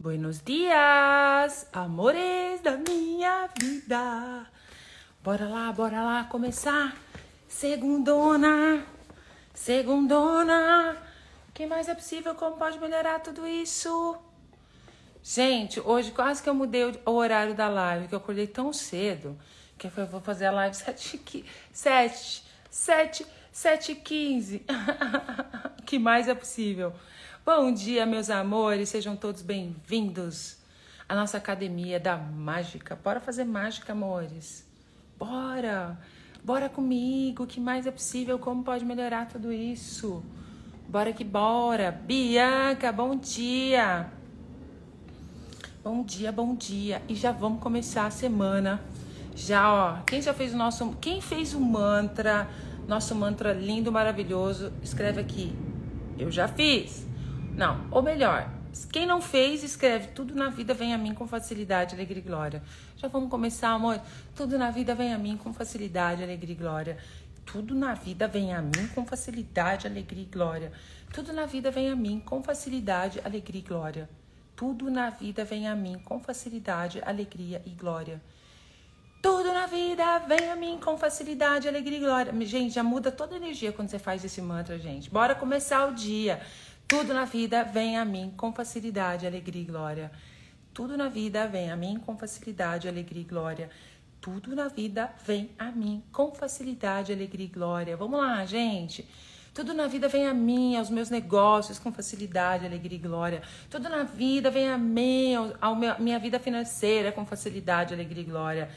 Buenos dias, amores da minha vida. Bora lá, bora lá começar. Segundona, segundona. O que mais é possível? Como pode melhorar tudo isso? Gente, hoje quase que eu mudei o horário da live, que eu acordei tão cedo que eu vou fazer a live 7, 7, 7, 7 15. que mais é possível? Bom dia, meus amores, sejam todos bem-vindos à nossa academia da mágica. Bora fazer mágica, amores. Bora! Bora comigo, que mais é possível? Como pode melhorar tudo isso? Bora que bora! Bianca, bom dia! Bom dia, bom dia! E já vamos começar a semana. Já, ó, quem já fez o nosso. Quem fez o mantra, nosso mantra lindo, maravilhoso, escreve aqui. Eu já fiz. Não, ou melhor, quem não fez, escreve tudo na vida vem a mim com facilidade, alegria e glória. Já vamos começar, amor? Tudo na vida vem a mim com facilidade, alegria e glória. Tudo na vida vem a mim com facilidade, alegria e glória. Tudo na vida vem a mim com facilidade, alegria e glória. Tudo na vida vem a mim com facilidade, alegria e glória. Tudo na vida vem a mim com facilidade, alegria e glória. Gente, já muda toda a energia quando você faz esse mantra, gente. Bora começar o dia. Tudo na vida vem a mim com facilidade, alegria e glória. Tudo na vida vem a mim com facilidade, alegria e glória. Tudo na vida vem a mim com facilidade, alegria e glória. Vamos lá, gente. Tudo na vida vem a mim, aos meus negócios com facilidade, alegria e glória. Tudo na vida vem a mim, à minha vida financeira com facilidade, alegria e glória.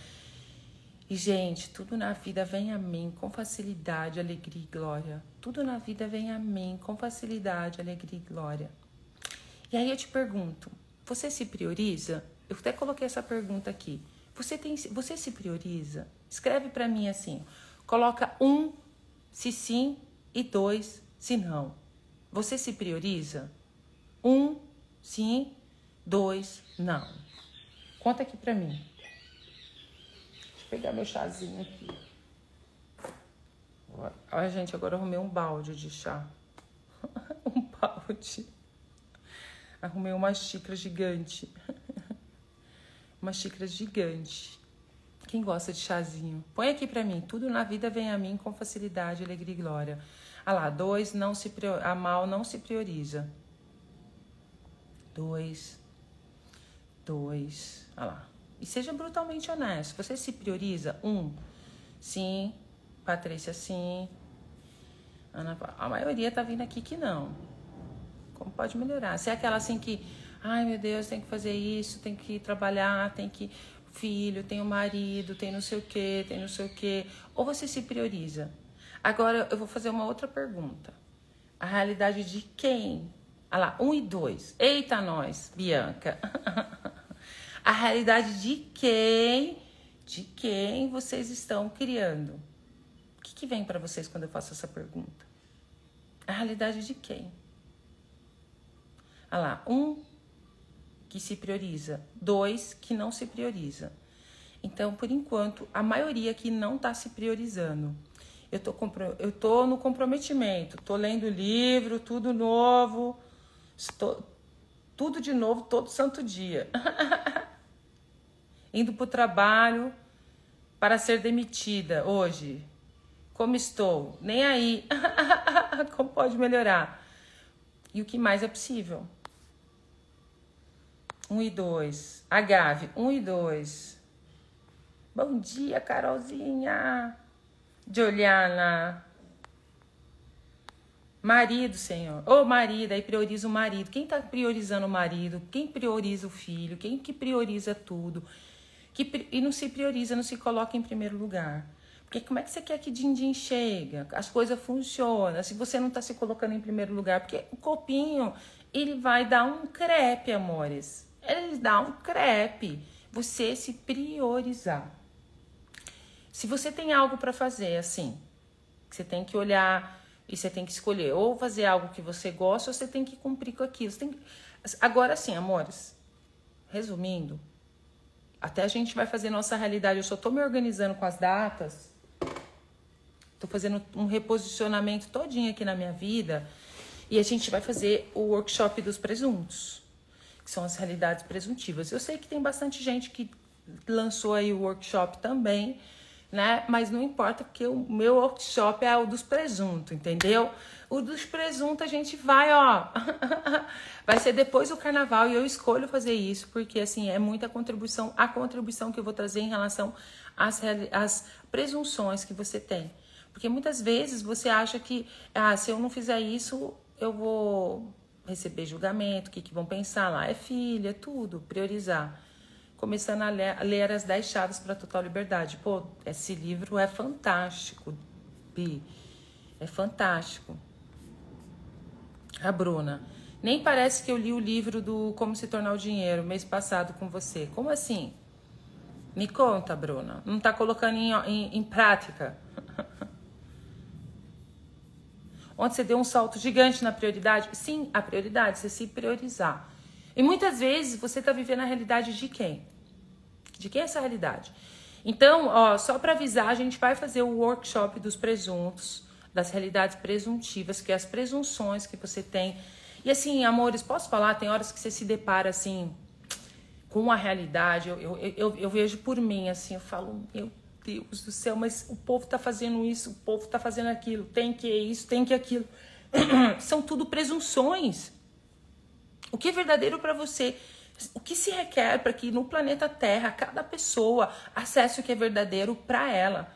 E, gente, tudo na vida vem a mim com facilidade, alegria e glória. Tudo na vida vem a mim com facilidade, alegria e glória. E aí eu te pergunto, você se prioriza? Eu até coloquei essa pergunta aqui. Você, tem, você se prioriza? Escreve para mim assim: coloca um se sim e dois se não. Você se prioriza? Um sim, dois não. Conta aqui para mim pegar meu chazinho aqui. Olha, gente, agora eu arrumei um balde de chá. um balde. Arrumei uma xícara gigante. uma xícara gigante. Quem gosta de chazinho? Põe aqui pra mim. Tudo na vida vem a mim com facilidade, alegria e glória. Ah lá, dois, não se a mal não se prioriza. Dois. Dois. Ah lá. E seja brutalmente honesto. Você se prioriza? Um, sim. Patrícia, sim. Ana, a maioria tá vindo aqui que não. Como pode melhorar? Se é aquela assim que, ai meu Deus, tem que fazer isso, tem que trabalhar, tem que filho, tem o marido, tem não sei o que, tem não sei o que. Ou você se prioriza? Agora eu vou fazer uma outra pergunta. A realidade de quem? Ah lá, um e dois. Eita, nós, Bianca. a realidade de quem, de quem vocês estão criando. O que, que vem para vocês quando eu faço essa pergunta? A realidade de quem? Olha lá, um que se prioriza, dois que não se prioriza. Então, por enquanto, a maioria que não está se priorizando. Eu tô, eu tô no comprometimento, tô lendo livro, tudo novo, estou, tudo de novo todo santo dia. indo para o trabalho para ser demitida hoje. Como estou? Nem aí. Como pode melhorar? E o que mais é possível? Um e dois. Agave, um e dois. Bom dia, Carolzinha. Juliana. Marido, Senhor. Ô, oh, marido, aí prioriza o marido. Quem tá priorizando o marido? Quem prioriza o filho? Quem que prioriza tudo? Que, e não se prioriza, não se coloca em primeiro lugar. Porque como é que você quer que din-din chega? As coisas funcionam, se você não está se colocando em primeiro lugar. Porque o copinho, ele vai dar um crepe, amores. Ele dá um crepe. Você se priorizar. Se você tem algo para fazer, assim, você tem que olhar e você tem que escolher ou fazer algo que você gosta ou você tem que cumprir com aquilo. Que... Agora sim, amores, resumindo, até a gente vai fazer nossa realidade. Eu só estou me organizando com as datas. Estou fazendo um reposicionamento todinho aqui na minha vida. E a gente vai fazer o workshop dos presuntos. que são as realidades presuntivas. Eu sei que tem bastante gente que lançou aí o workshop também, né? Mas não importa, porque o meu workshop é o dos presuntos, entendeu? O dos presuntos a gente vai, ó. vai ser depois do carnaval e eu escolho fazer isso, porque assim, é muita contribuição, a contribuição que eu vou trazer em relação às, às presunções que você tem. Porque muitas vezes você acha que, ah, se eu não fizer isso, eu vou receber julgamento, o que, que vão pensar lá? É filha, é tudo, priorizar. Começando a ler, as 10 chaves para total liberdade. Pô, esse livro é fantástico, Bi. É fantástico. A Bruna. Nem parece que eu li o livro do Como Se Tornar o Dinheiro mês passado com você. Como assim? Me conta, Bruna. Não tá colocando em, em, em prática? onde você deu um salto gigante na prioridade? Sim, a prioridade, você se priorizar. E muitas vezes você está vivendo a realidade de quem? De quem é essa realidade? Então, ó, só para avisar, a gente vai fazer o workshop dos presuntos, das realidades presuntivas, que é as presunções que você tem. E assim, amores, posso falar? Tem horas que você se depara assim com a realidade. Eu, eu, eu, eu vejo por mim, assim, eu falo, meu Deus do céu, mas o povo tá fazendo isso, o povo tá fazendo aquilo, tem que isso, tem que aquilo. São tudo presunções. O que é verdadeiro para você? O que se requer para que no planeta Terra cada pessoa acesse o que é verdadeiro para ela?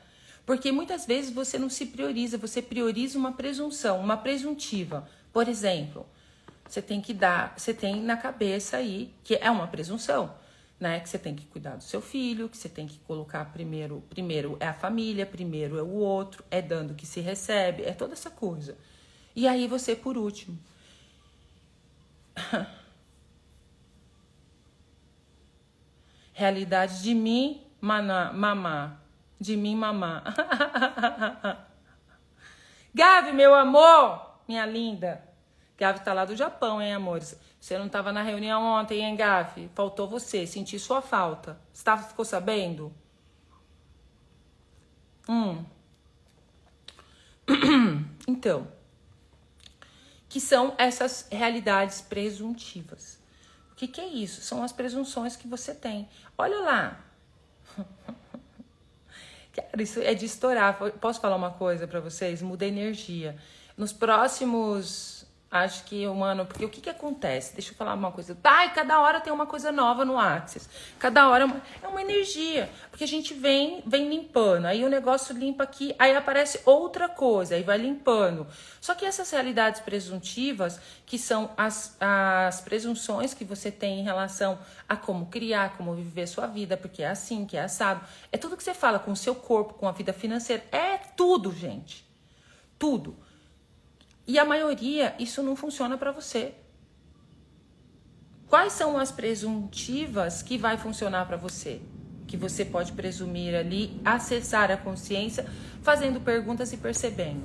Porque muitas vezes você não se prioriza, você prioriza uma presunção, uma presuntiva. Por exemplo, você tem que dar, você tem na cabeça aí que é uma presunção né? Que você tem que cuidar do seu filho, que você tem que colocar primeiro, primeiro é a família, primeiro é o outro, é dando que se recebe, é toda essa coisa. E aí você por último. Realidade de mim, maná, mamá. De mim, mamá. Gavi, meu amor, minha linda. Gavi tá lá do Japão, hein, amores? Você não estava na reunião ontem, hein, Gafi? Faltou você, senti sua falta. Você tava, ficou sabendo? Hum. Então, que são essas realidades presuntivas. O que, que é isso? São as presunções que você tem. Olha lá. Cara, isso é de estourar. Posso falar uma coisa para vocês? Muda energia. Nos próximos Acho que, mano, porque o que que acontece? Deixa eu falar uma coisa. Ai, cada hora tem uma coisa nova no Axis. Cada hora é uma, é uma energia. Porque a gente vem, vem limpando. Aí o negócio limpa aqui, aí aparece outra coisa, aí vai limpando. Só que essas realidades presuntivas, que são as, as presunções que você tem em relação a como criar, como viver sua vida, porque é assim, que é assado. É tudo que você fala com o seu corpo, com a vida financeira. É tudo, gente. Tudo. E a maioria, isso não funciona para você. Quais são as presuntivas que vai funcionar para você? Que você pode presumir ali, acessar a consciência, fazendo perguntas e percebendo.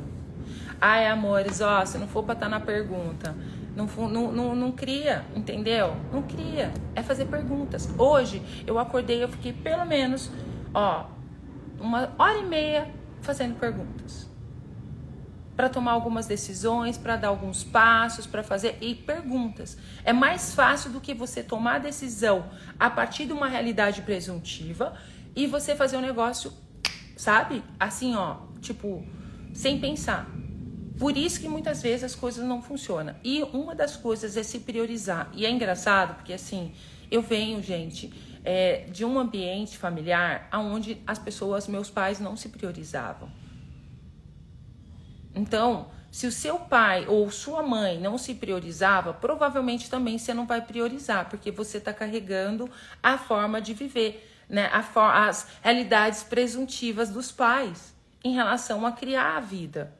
Ai, amores, ó, se não for para estar tá na pergunta, não, não, não, não cria, entendeu? Não cria. É fazer perguntas. Hoje eu acordei, eu fiquei pelo menos, ó, uma hora e meia fazendo perguntas para tomar algumas decisões, para dar alguns passos, para fazer e perguntas. É mais fácil do que você tomar a decisão a partir de uma realidade presuntiva e você fazer um negócio, sabe? Assim, ó, tipo, sem pensar. Por isso que muitas vezes as coisas não funcionam. E uma das coisas é se priorizar. E é engraçado porque assim, eu venho, gente, é, de um ambiente familiar onde as pessoas, meus pais, não se priorizavam. Então, se o seu pai ou sua mãe não se priorizava, provavelmente também você não vai priorizar, porque você está carregando a forma de viver, né? as realidades presuntivas dos pais em relação a criar a vida.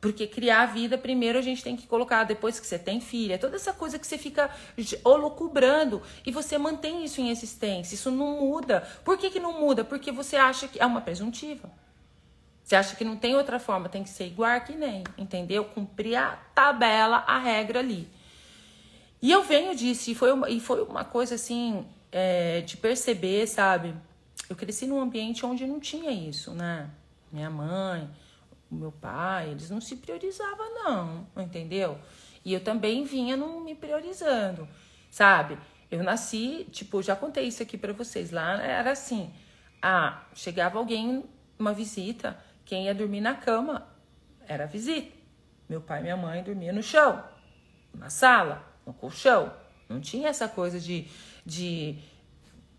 Porque criar a vida, primeiro a gente tem que colocar, depois que você tem filha, toda essa coisa que você fica holocubrando e você mantém isso em existência. Isso não muda. Por que, que não muda? Porque você acha que é uma presuntiva. Você acha que não tem outra forma, tem que ser igual que nem, entendeu? Cumprir a tabela, a regra ali. E eu venho disso, e foi uma, e foi uma coisa assim, é, de perceber, sabe? Eu cresci num ambiente onde não tinha isso, né? Minha mãe, meu pai, eles não se priorizavam, não, entendeu? E eu também vinha não me priorizando, sabe? Eu nasci, tipo, já contei isso aqui para vocês. Lá era assim: ah, chegava alguém, uma visita, quem ia dormir na cama era a visita. Meu pai e minha mãe dormiam no chão, na sala, no colchão. Não tinha essa coisa de, de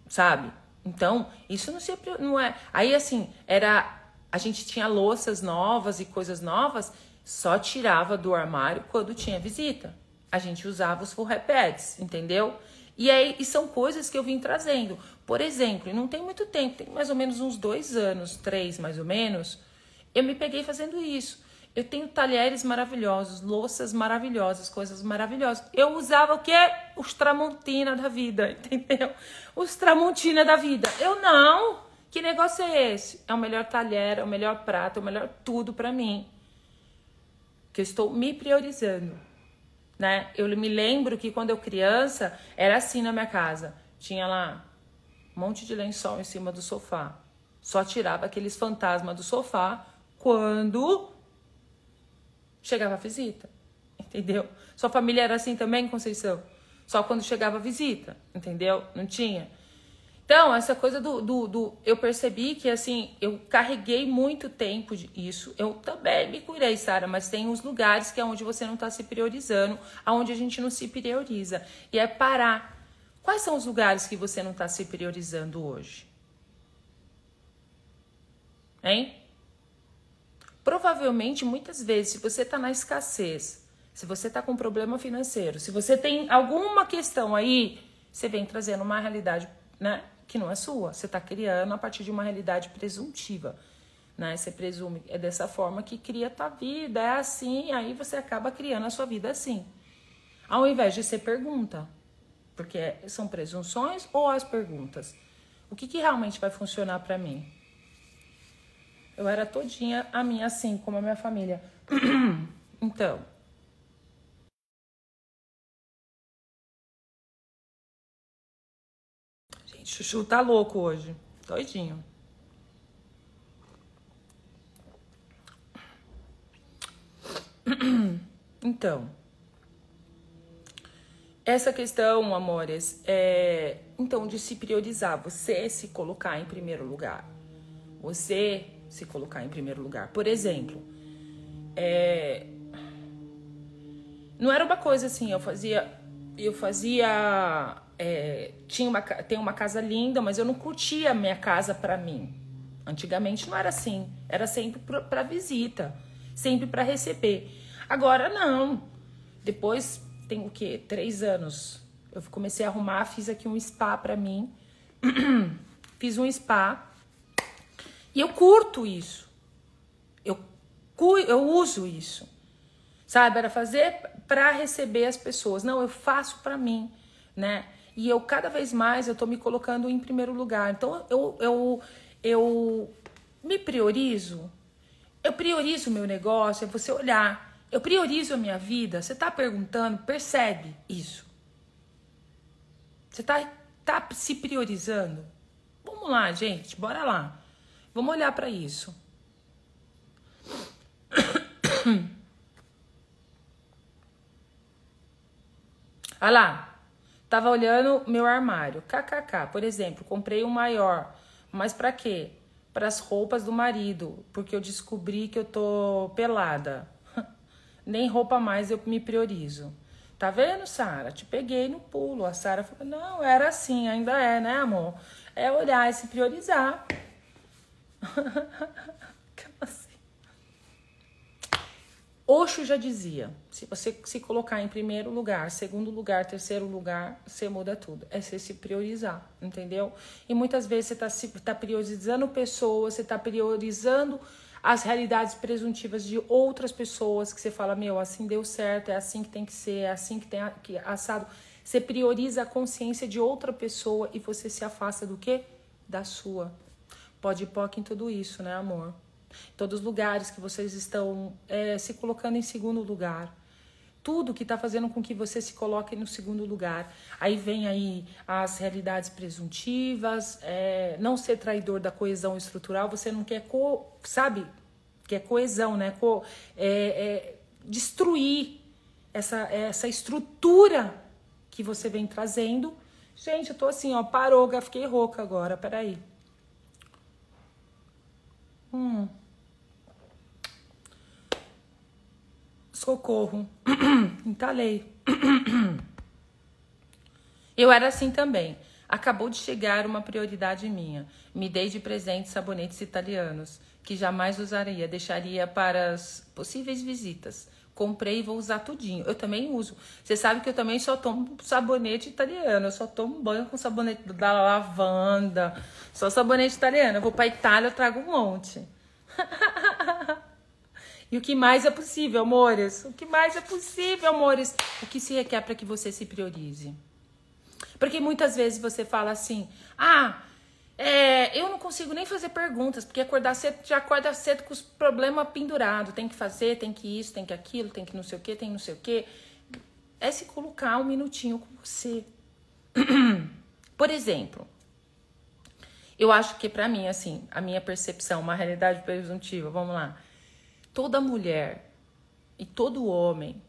sabe? Então, isso não se não é. Aí assim, era a gente tinha louças novas e coisas novas, só tirava do armário quando tinha visita. A gente usava os full repads, entendeu? E aí e são coisas que eu vim trazendo. Por exemplo, não tem muito tempo, tem mais ou menos uns dois anos, três mais ou menos, eu me peguei fazendo isso. Eu tenho talheres maravilhosos, louças maravilhosas, coisas maravilhosas. Eu usava o quê? Os tramontina da vida, entendeu? Os tramontina da vida. Eu não. Que negócio é esse? É o melhor talher, é o melhor prato, é o melhor tudo para mim. Que eu estou me priorizando né? Eu me lembro que quando eu criança era assim na minha casa. Tinha lá um monte de lençol em cima do sofá. Só tirava aqueles fantasmas do sofá quando chegava a visita. Entendeu? Sua família era assim também, Conceição? Só quando chegava a visita, entendeu? Não tinha. Então, essa coisa do, do, do, Eu percebi que, assim, eu carreguei muito tempo isso. Eu também me curei, Sara, mas tem uns lugares que é onde você não está se priorizando, aonde a gente não se prioriza. E é parar. Quais são os lugares que você não está se priorizando hoje? Hein? Provavelmente, muitas vezes, se você está na escassez, se você está com problema financeiro, se você tem alguma questão aí, você vem trazendo uma realidade, né? que não é sua. Você está criando a partir de uma realidade presuntiva. Né? Você presume, é dessa forma que cria a tua vida, é assim, aí você acaba criando a sua vida assim. Ao invés de ser pergunta. Porque são presunções ou as perguntas? O que, que realmente vai funcionar para mim? Eu era todinha a minha assim, como a minha família. então, Chuchu tá louco hoje. Doidinho. Então, essa questão, amores, é então de se priorizar, você se colocar em primeiro lugar. Você se colocar em primeiro lugar. Por exemplo, é, não era uma coisa assim, eu fazia eu fazia é, tinha uma, tem uma casa linda, mas eu não curtia a minha casa para mim. Antigamente não era assim, era sempre para visita, sempre para receber. Agora não. Depois tem o que três anos. Eu comecei a arrumar, fiz aqui um spa para mim, fiz um spa e eu curto isso. Eu eu uso isso, sabe? Era fazer para receber as pessoas. Não, eu faço para mim, né? E eu cada vez mais eu tô me colocando em primeiro lugar. Então eu, eu, eu me priorizo. Eu priorizo o meu negócio, é você olhar. Eu priorizo a minha vida. Você tá perguntando, percebe isso. Você tá, tá se priorizando. Vamos lá, gente, bora lá. Vamos olhar para isso. Olha lá. Tava olhando meu armário. KKK, por exemplo, comprei um maior. Mas para quê? Para as roupas do marido, porque eu descobri que eu tô pelada. Nem roupa mais eu me priorizo. Tá vendo, Sara? Te peguei no pulo. A Sara falou: "Não, era assim, ainda é, né, amor? É olhar e se priorizar." Oxo já dizia: se você se colocar em primeiro lugar, segundo lugar, terceiro lugar, você muda tudo. É você se priorizar, entendeu? E muitas vezes você está tá priorizando pessoas, você está priorizando as realidades presuntivas de outras pessoas que você fala: meu, assim deu certo, é assim que tem que ser, é assim que tem que assado. Você prioriza a consciência de outra pessoa e você se afasta do quê? Da sua. Pode ir em tudo isso, né, amor? todos os lugares que vocês estão é, se colocando em segundo lugar. Tudo que está fazendo com que você se coloque no segundo lugar. Aí vem aí as realidades presuntivas, é, não ser traidor da coesão estrutural. Você não quer, co, sabe? Quer coesão, né? Co, é, é, destruir essa, essa estrutura que você vem trazendo. Gente, eu tô assim, ó, parou, fiquei rouca agora, peraí. Hum. Socorro. Entalei. Eu era assim também. Acabou de chegar uma prioridade minha. Me dei de presente sabonetes italianos, que jamais usaria, deixaria para as possíveis visitas. Comprei e vou usar tudinho. Eu também uso. Você sabe que eu também só tomo sabonete italiano. Eu só tomo banho com sabonete da lavanda. Só sabonete italiano. Eu vou para Itália, eu trago um monte. e o que mais é possível, amores? O que mais é possível, amores? O que se requer para que você se priorize? Porque muitas vezes você fala assim: ah, é, eu não consigo nem fazer perguntas, porque acordar cedo já acorda cedo com os problemas pendurados. Tem que fazer, tem que isso, tem que aquilo, tem que não sei o que, tem não sei o que. É se colocar um minutinho com você. Por exemplo, eu acho que para mim, assim, a minha percepção, uma realidade presuntiva, vamos lá. Toda mulher e todo homem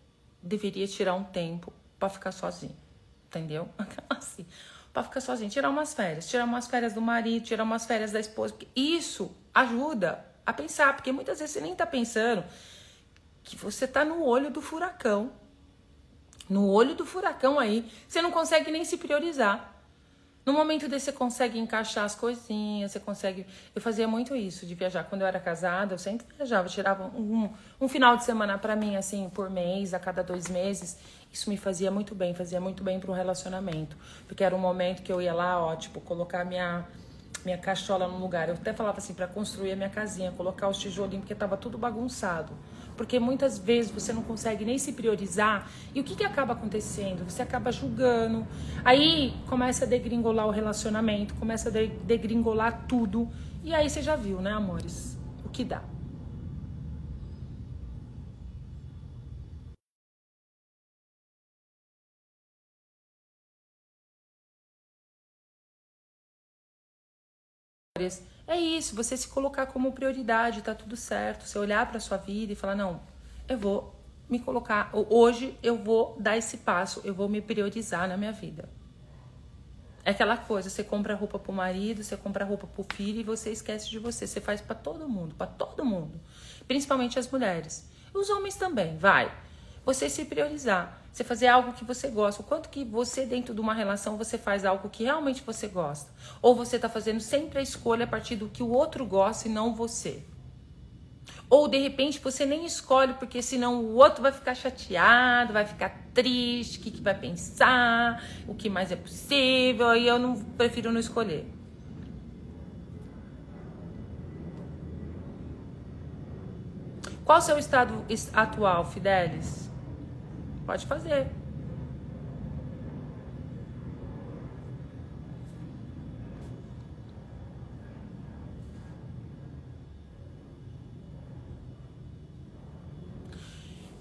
deveria tirar um tempo para ficar sozinho entendeu? assim, para ficar sozinho, tirar umas férias, tirar umas férias do marido, tirar umas férias da esposa, porque isso ajuda a pensar, porque muitas vezes você nem tá pensando que você tá no olho do furacão. No olho do furacão aí, você não consegue nem se priorizar. No momento desse você consegue encaixar as coisinhas, você consegue. Eu fazia muito isso de viajar. Quando eu era casada, eu sempre viajava, tirava um, um final de semana para mim, assim, por mês, a cada dois meses. Isso me fazia muito bem, fazia muito bem para um relacionamento. Porque era um momento que eu ia lá, ó, tipo, colocar minha, minha cachola no lugar. Eu até falava assim, para construir a minha casinha, colocar os tijolinhos, porque tava tudo bagunçado. Porque muitas vezes você não consegue nem se priorizar. E o que, que acaba acontecendo? Você acaba julgando. Aí começa a degringolar o relacionamento, começa a degringolar tudo. E aí você já viu, né, amores? O que dá. É isso, você se colocar como prioridade, tá tudo certo. Você olhar para sua vida e falar: não, eu vou me colocar, hoje eu vou dar esse passo, eu vou me priorizar na minha vida. É aquela coisa, você compra roupa pro marido, você compra roupa pro filho e você esquece de você. Você faz para todo mundo, para todo mundo. Principalmente as mulheres. Os homens também, vai. Você se priorizar. Você fazer algo que você gosta. O quanto que você, dentro de uma relação, você faz algo que realmente você gosta. Ou você está fazendo sempre a escolha a partir do que o outro gosta e não você. Ou de repente você nem escolhe, porque senão o outro vai ficar chateado, vai ficar triste, o que, que vai pensar, o que mais é possível, aí eu não prefiro não escolher. Qual o seu estado atual, Fidelis? Pode fazer.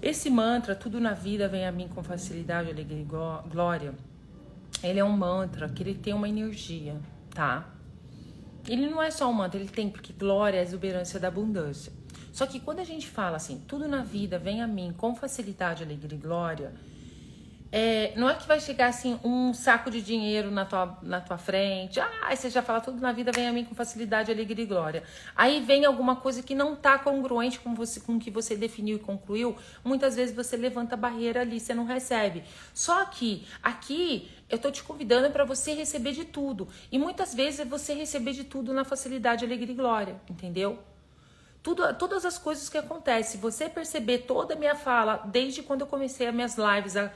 Esse mantra, tudo na vida vem a mim com facilidade, alegria e glória. Ele é um mantra que ele tem uma energia, tá? Ele não é só um mantra, ele tem porque glória é a exuberância da abundância. Só que quando a gente fala assim, tudo na vida vem a mim com facilidade, alegria e glória, é, não é que vai chegar assim um saco de dinheiro na tua, na tua frente, ah, você já fala tudo na vida vem a mim com facilidade, alegria e glória. Aí vem alguma coisa que não tá congruente com você com o que você definiu e concluiu, muitas vezes você levanta a barreira ali, você não recebe. Só que aqui eu tô te convidando para você receber de tudo. E muitas vezes é você receber de tudo na facilidade, alegria e glória, entendeu? Tudo, todas as coisas que acontecem. Você perceber toda a minha fala, desde quando eu comecei as minhas lives, a,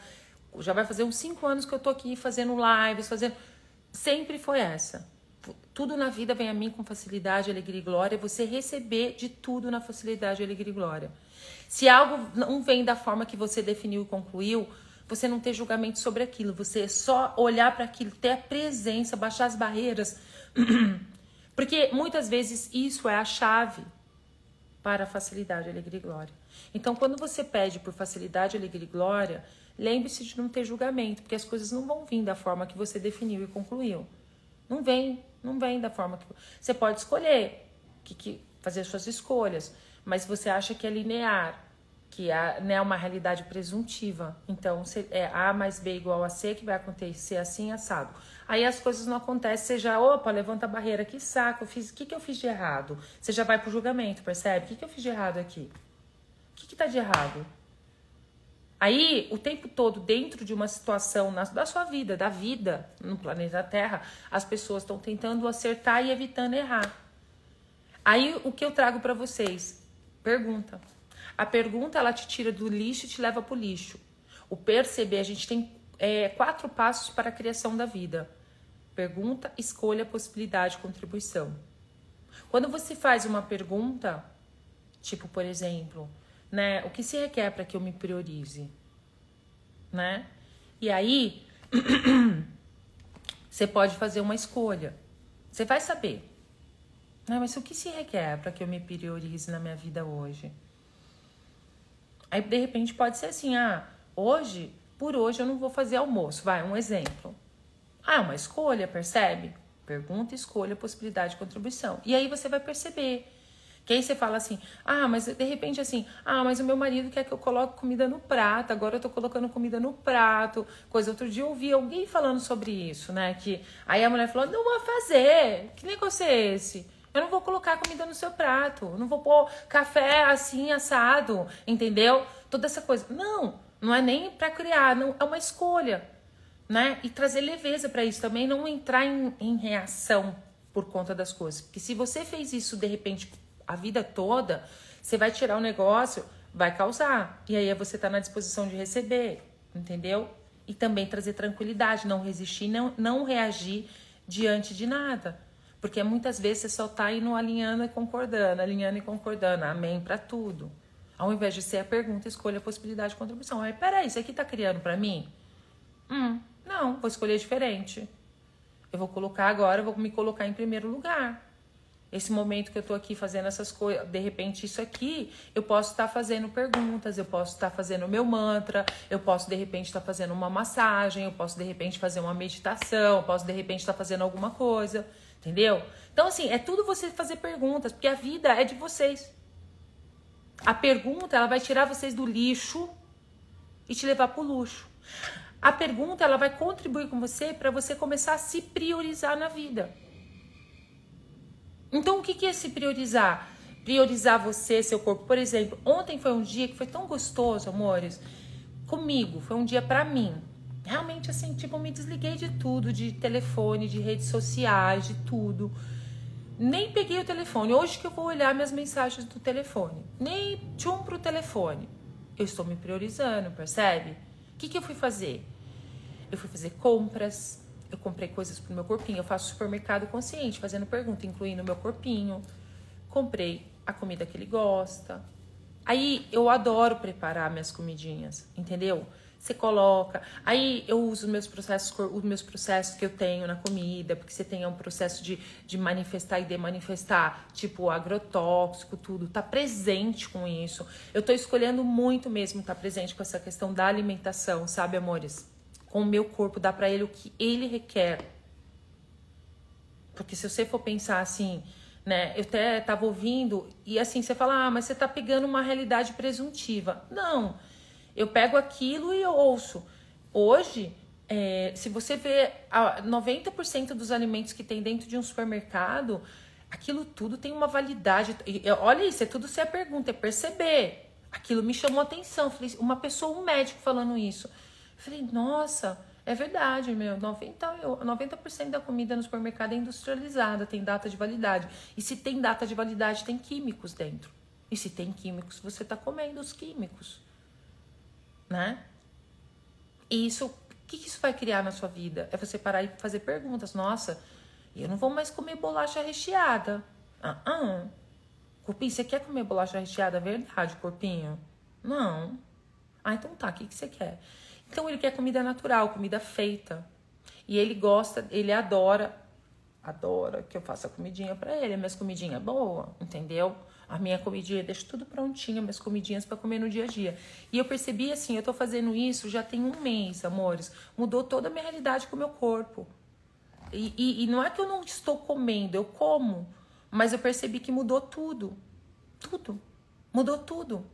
já vai fazer uns cinco anos que eu tô aqui fazendo lives, fazendo. Sempre foi essa. Tudo na vida vem a mim com facilidade, alegria e glória. Você receber de tudo na facilidade, alegria e glória. Se algo não vem da forma que você definiu e concluiu, você não ter julgamento sobre aquilo. Você só olhar para aquilo, ter a presença, baixar as barreiras. Porque muitas vezes isso é a chave para facilidade, alegria e glória. Então, quando você pede por facilidade, alegria e glória, lembre-se de não ter julgamento, porque as coisas não vão vir da forma que você definiu e concluiu. Não vem, não vem da forma que você pode escolher, que, que fazer suas escolhas, mas você acha que é linear, que é né, uma realidade presuntiva. Então, é A mais B igual a C, que vai acontecer assim, assado. Aí as coisas não acontecem, você já, opa, levanta a barreira, que saco, o que, que eu fiz de errado? Você já vai pro julgamento, percebe? O que, que eu fiz de errado aqui? O que, que tá de errado? Aí, o tempo todo, dentro de uma situação na, da sua vida, da vida no planeta Terra, as pessoas estão tentando acertar e evitando errar. Aí, o que eu trago para vocês? Pergunta. A pergunta, ela te tira do lixo e te leva pro lixo. O perceber, a gente tem é, quatro passos para a criação da vida. Pergunta, escolha, possibilidade, contribuição. Quando você faz uma pergunta, tipo, por exemplo, né, o que se requer para que eu me priorize, né? E aí você pode fazer uma escolha. Você vai saber. Né, mas o que se requer para que eu me priorize na minha vida hoje? Aí de repente pode ser assim, ah, hoje por hoje eu não vou fazer almoço. Vai, um exemplo. Ah, é uma escolha, percebe? Pergunta, escolha, possibilidade de contribuição. E aí você vai perceber. Que aí você fala assim, ah, mas de repente assim, ah, mas o meu marido quer que eu coloque comida no prato, agora eu tô colocando comida no prato. Coisa, outro dia eu ouvi alguém falando sobre isso, né? Que aí a mulher falou, não vou fazer. Que negócio é esse? Eu não vou colocar comida no seu prato, não vou pôr café assim, assado, entendeu? Toda essa coisa. Não, não é nem para criar, não é uma escolha, né? E trazer leveza para isso também, não entrar em, em reação por conta das coisas. Porque se você fez isso de repente a vida toda, você vai tirar o negócio, vai causar. E aí você tá na disposição de receber, entendeu? E também trazer tranquilidade, não resistir, não, não reagir diante de nada. Porque muitas vezes você só tá indo alinhando e concordando, alinhando e concordando. Amém para tudo. Ao invés de ser a pergunta, escolha a possibilidade de contribuição. Aí, peraí, isso aqui tá criando para mim? Hum, não, vou escolher diferente. Eu vou colocar agora, vou me colocar em primeiro lugar. Esse momento que eu tô aqui fazendo essas coisas, de repente isso aqui, eu posso estar tá fazendo perguntas, eu posso estar tá fazendo meu mantra, eu posso de repente estar tá fazendo uma massagem, eu posso de repente fazer uma meditação, eu posso de repente estar tá fazendo alguma coisa, entendeu? Então assim, é tudo você fazer perguntas, porque a vida é de vocês. A pergunta, ela vai tirar vocês do lixo e te levar para o luxo. A pergunta, ela vai contribuir com você para você começar a se priorizar na vida. Então, o que é se priorizar? Priorizar você, seu corpo. Por exemplo, ontem foi um dia que foi tão gostoso, amores, comigo. Foi um dia para mim. Realmente, assim, tipo, me desliguei de tudo, de telefone, de redes sociais, de tudo nem peguei o telefone. Hoje que eu vou olhar minhas mensagens do telefone. Nem tchum pro telefone. Eu estou me priorizando, percebe? O que, que eu fui fazer? Eu fui fazer compras. Eu comprei coisas pro meu corpinho. Eu faço supermercado consciente, fazendo pergunta, incluindo o meu corpinho. Comprei a comida que ele gosta. Aí eu adoro preparar minhas comidinhas, entendeu? você coloca. Aí eu uso meus processos, os meus processos que eu tenho na comida, porque você tem um processo de, de manifestar e demanifestar, tipo agrotóxico, tudo, tá presente com isso. Eu tô escolhendo muito mesmo estar tá presente com essa questão da alimentação, sabe, amores? Com o meu corpo, dá para ele o que ele requer. Porque se você for pensar assim, né? Eu até tava ouvindo e assim, você fala: "Ah, mas você tá pegando uma realidade presuntiva". Não. Eu pego aquilo e eu ouço. Hoje, é, se você vê 90% dos alimentos que tem dentro de um supermercado, aquilo tudo tem uma validade. olha isso, é tudo se a pergunta, é perceber. Aquilo me chamou atenção. Falei, uma pessoa, um médico falando isso. Falei, nossa, é verdade, meu. 90%, 90 da comida no supermercado é industrializada, tem data de validade. E se tem data de validade, tem químicos dentro. E se tem químicos, você está comendo os químicos né? E isso, o que, isso vai criar na sua vida? É você parar e fazer perguntas. Nossa, eu não vou mais comer bolacha recheada. Ah, ah. Corpinho, você quer comer bolacha recheada? Verdade, corpinho? Não. Ah, então tá, o que, que você quer? Então ele quer comida natural, comida feita. E ele gosta, ele adora, adora que eu faça comidinha para ele. Minhas comidinhas boa, entendeu? a minha comidinha, deixo tudo prontinho, minhas comidinhas para comer no dia a dia. E eu percebi assim, eu tô fazendo isso já tem um mês, amores. Mudou toda a minha realidade com o meu corpo. E, e, e não é que eu não estou comendo, eu como. Mas eu percebi que mudou tudo. Tudo. Mudou tudo.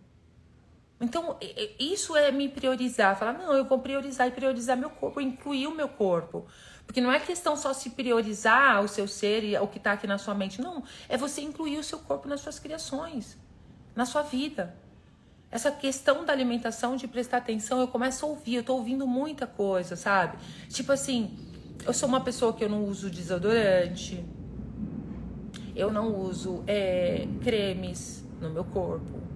Então, isso é me priorizar. Falar, não, eu vou priorizar e priorizar meu corpo, incluir o meu corpo. Porque não é questão só se priorizar o seu ser e o que está aqui na sua mente. Não, é você incluir o seu corpo nas suas criações, na sua vida. Essa questão da alimentação, de prestar atenção, eu começo a ouvir, eu tô ouvindo muita coisa, sabe? Tipo assim, eu sou uma pessoa que eu não uso desodorante, eu não uso é, cremes no meu corpo.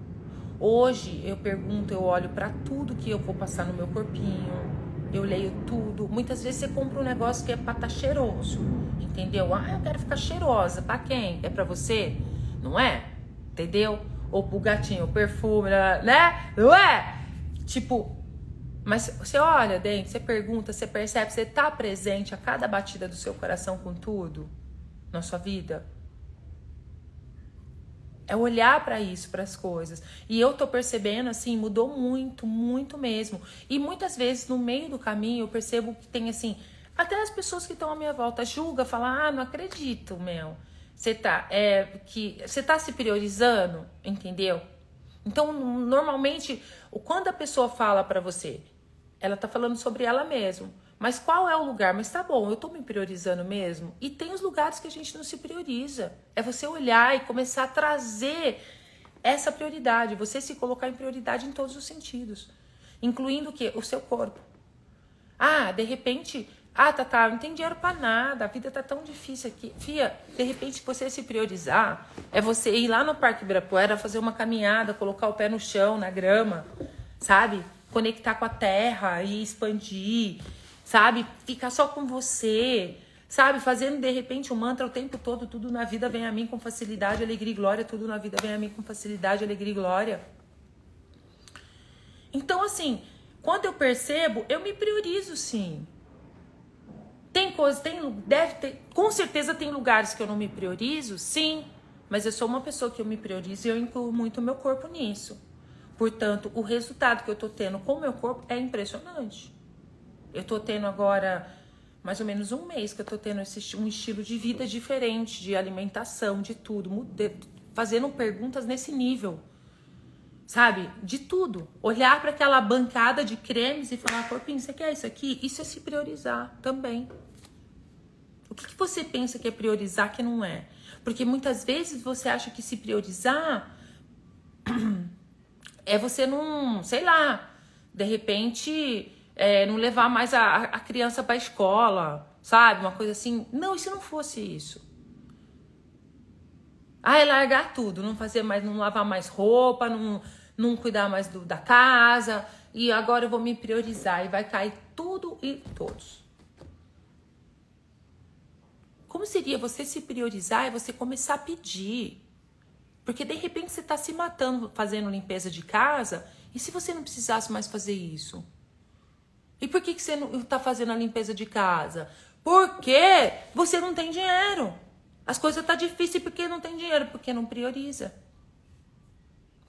Hoje eu pergunto, eu olho para tudo que eu vou passar no meu corpinho eu leio tudo. Muitas vezes você compra um negócio que é pra estar tá cheiroso, entendeu? Ah, eu quero ficar cheirosa. Pra quem? É pra você? Não é? Entendeu? Ou pro gatinho, perfume, né? Não é? Tipo, mas você olha dentro, você pergunta, você percebe, você tá presente a cada batida do seu coração com tudo na sua vida? É olhar para isso, para as coisas. E eu tô percebendo, assim, mudou muito, muito mesmo. E muitas vezes, no meio do caminho, eu percebo que tem, assim, até as pessoas que estão à minha volta julga, fala, ah, não acredito, meu. Você tá, é, que, você tá se priorizando, entendeu? Então, normalmente, quando a pessoa fala para você, ela tá falando sobre ela mesma. Mas qual é o lugar? Mas tá bom, eu tô me priorizando mesmo? E tem os lugares que a gente não se prioriza. É você olhar e começar a trazer essa prioridade, você se colocar em prioridade em todos os sentidos, incluindo o quê? O seu corpo. Ah, de repente, ah, tá, tá, não tem dinheiro para nada, a vida tá tão difícil aqui. Fia, de repente você se priorizar é você ir lá no Parque Ibirapuera fazer uma caminhada, colocar o pé no chão, na grama, sabe? Conectar com a terra e expandir sabe? Ficar só com você, sabe? Fazendo de repente um mantra o tempo todo, tudo na vida vem a mim com facilidade, alegria e glória, tudo na vida vem a mim com facilidade, alegria e glória. Então, assim, quando eu percebo, eu me priorizo sim. Tem coisas, tem, deve ter, com certeza tem lugares que eu não me priorizo, sim, mas eu sou uma pessoa que eu me priorizo e eu incluo muito o meu corpo nisso. Portanto, o resultado que eu tô tendo com o meu corpo é impressionante. Eu tô tendo agora mais ou menos um mês que eu tô tendo esse, um estilo de vida diferente, de alimentação, de tudo, mude, fazendo perguntas nesse nível. Sabe? De tudo. Olhar para aquela bancada de cremes e falar, corpinho, você quer isso aqui? Isso é se priorizar também. O que, que você pensa que é priorizar que não é? Porque muitas vezes você acha que se priorizar é você não, sei lá, de repente é, não levar mais a, a criança para a escola, sabe? Uma coisa assim. Não, e se não fosse isso? Ah, é largar tudo, não fazer mais, não lavar mais roupa, não, não cuidar mais do, da casa, e agora eu vou me priorizar e vai cair tudo e todos. Como seria você se priorizar e você começar a pedir? Porque de repente você está se matando fazendo limpeza de casa, e se você não precisasse mais fazer isso? E por que, que você não está fazendo a limpeza de casa? Porque você não tem dinheiro. As coisas estão tá difíceis porque não tem dinheiro, porque não prioriza.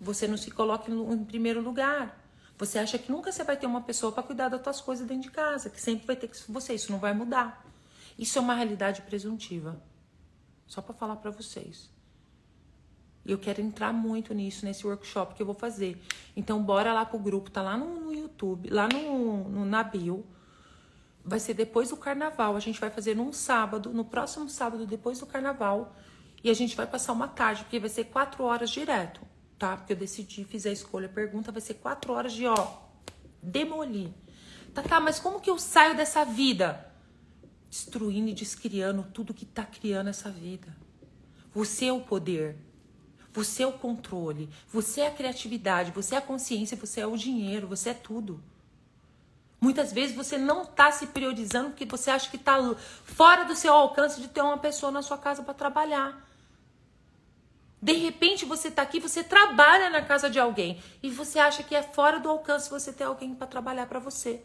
Você não se coloca em primeiro lugar. Você acha que nunca você vai ter uma pessoa para cuidar das suas coisas dentro de casa, que sempre vai ter que você. Isso não vai mudar. Isso é uma realidade presuntiva. Só para falar para vocês. E eu quero entrar muito nisso, nesse workshop que eu vou fazer. Então, bora lá pro grupo, tá lá no, no YouTube, lá no, no, na bio. Vai ser depois do carnaval. A gente vai fazer num sábado, no próximo sábado, depois do carnaval. E a gente vai passar uma tarde, porque vai ser quatro horas direto, tá? Porque eu decidi, fiz a escolha, a pergunta, vai ser quatro horas de, ó, demolir. Tá, tá, mas como que eu saio dessa vida? Destruindo e descriando tudo que tá criando essa vida. Você é o poder. Você é o controle, você é a criatividade, você é a consciência, você é o dinheiro, você é tudo. Muitas vezes você não está se priorizando porque você acha que está fora do seu alcance de ter uma pessoa na sua casa para trabalhar. De repente você está aqui, você trabalha na casa de alguém e você acha que é fora do alcance você ter alguém para trabalhar para você.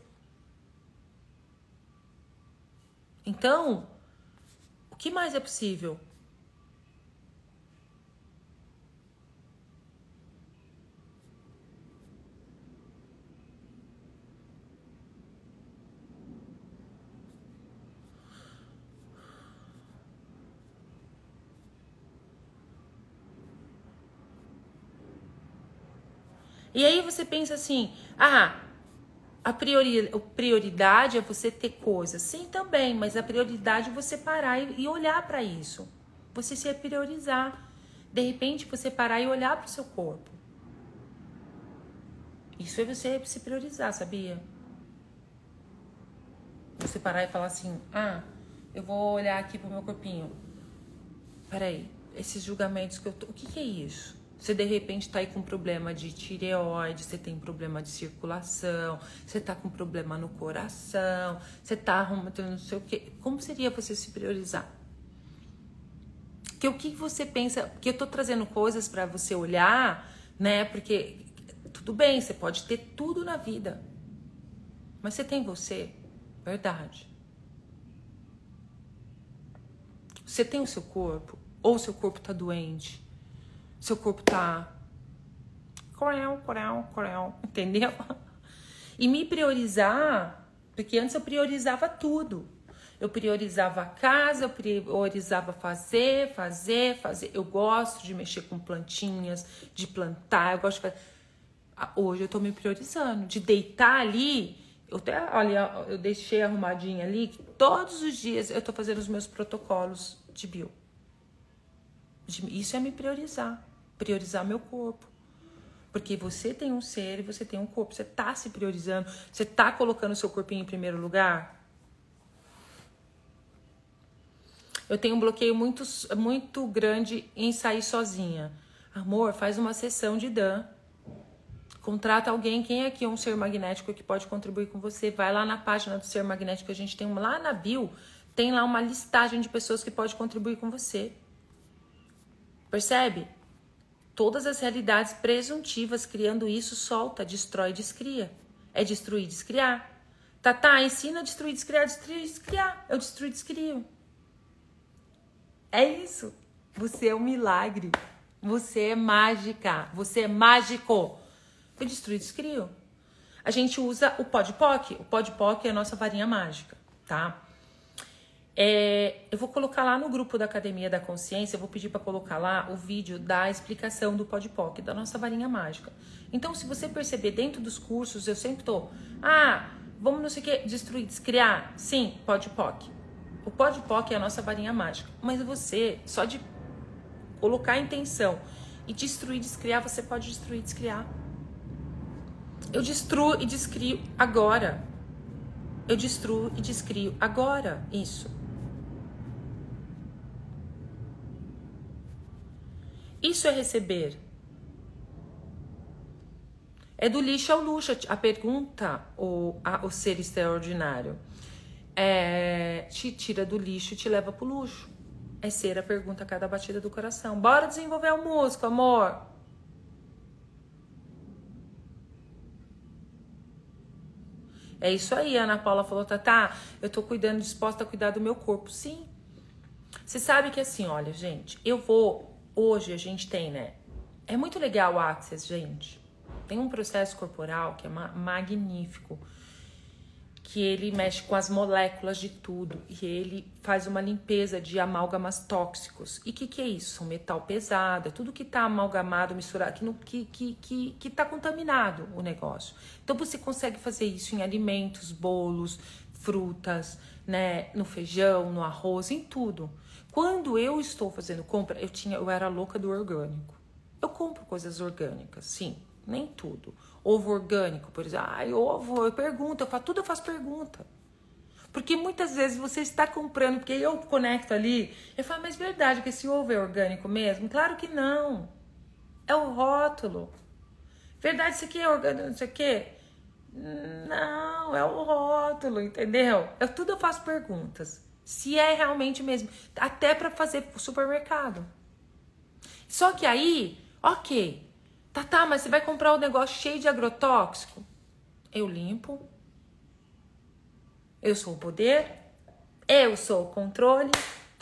Então, o que mais é possível? E aí você pensa assim: ah, a priori, prioridade é você ter coisas. Sim, também, mas a prioridade é você parar e, e olhar para isso. Você se priorizar. De repente, você parar e olhar para o seu corpo. Isso é você se priorizar, sabia? Você parar e falar assim: ah, eu vou olhar aqui pro meu corpinho. Peraí, esses julgamentos que eu tô. O que, que é isso? Você de repente tá aí com problema de tireoide, você tem problema de circulação, você tá com problema no coração, você tá arrumando não sei o quê. Como seria você se priorizar? Que o que você pensa? Que eu tô trazendo coisas para você olhar, né? Porque tudo bem, você pode ter tudo na vida. Mas você tem você, verdade. Você tem o seu corpo, ou seu corpo tá doente, seu corpo tá. Corel, corel, corel, entendeu? E me priorizar, porque antes eu priorizava tudo. Eu priorizava a casa, eu priorizava fazer, fazer, fazer. Eu gosto de mexer com plantinhas, de plantar, eu gosto de fazer. Ah, hoje eu tô me priorizando, de deitar ali. Eu até, olha, eu deixei arrumadinha ali, que todos os dias eu tô fazendo os meus protocolos de bio. Isso é me priorizar priorizar meu corpo. Porque você tem um ser e você tem um corpo. Você tá se priorizando. Você tá colocando o seu corpinho em primeiro lugar. Eu tenho um bloqueio muito, muito grande em sair sozinha. Amor, faz uma sessão de Dan. Contrata alguém. Quem é aqui é um ser magnético que pode contribuir com você? Vai lá na página do ser magnético. A gente tem uma, lá na bio. Tem lá uma listagem de pessoas que pode contribuir com você. Percebe? Todas as realidades presuntivas criando isso solta, destrói, descria. É destruir, descriar. Tá, tá, ensina a destruir, descriar, destruir, descriar. Eu destruo, descrio. É isso. Você é um milagre. Você é mágica. Você é mágico. Eu destruo, descrio. A gente usa o podpoc. O podpoc é a nossa varinha mágica, tá? É, eu vou colocar lá no grupo da Academia da Consciência, eu vou pedir para colocar lá o vídeo da explicação do podpoc, da nossa varinha mágica. Então, se você perceber dentro dos cursos, eu sempre tô, ah, vamos não sei o que, destruir, descriar. Sim, podpoc. O podpoc é a nossa varinha mágica. Mas você, só de colocar a intenção e destruir, descriar, você pode destruir, descriar. Eu destruo e descrio agora. Eu destruo e descrio agora isso. Isso é receber. É do lixo ao luxo. A pergunta, o, a, o ser extraordinário, é, te tira do lixo e te leva pro luxo. É ser a pergunta a cada batida do coração. Bora desenvolver o músculo, amor. É isso aí, a Ana Paula falou, tá, tá, eu tô cuidando, disposta a cuidar do meu corpo. Sim. Você sabe que assim, olha, gente, eu vou hoje a gente tem, né? É muito legal o Access, gente. Tem um processo corporal que é ma magnífico, que ele mexe com as moléculas de tudo e ele faz uma limpeza de amálgamas tóxicos. E o que, que é isso? São metal pesado, é tudo que está amalgamado, misturado, que, que, que, que, que tá contaminado o negócio. Então você consegue fazer isso em alimentos, bolos, frutas, né, no feijão, no arroz, em tudo. Quando eu estou fazendo compra, eu tinha, eu era louca do orgânico. Eu compro coisas orgânicas, sim, nem tudo. Ovo orgânico, por exemplo, ai, ovo, eu pergunto, eu faço tudo, eu faço pergunta. Porque muitas vezes você está comprando, porque eu conecto ali, eu falo, mas verdade que esse ovo é orgânico mesmo? Claro que não. É o rótulo. Verdade, isso aqui é orgânico, não sei o quê? Não, é o rótulo, entendeu? Eu tudo eu faço perguntas. Se é realmente mesmo. Até para fazer supermercado. Só que aí, ok. Tá, tá, mas você vai comprar um negócio cheio de agrotóxico? Eu limpo. Eu sou o poder. Eu sou o controle.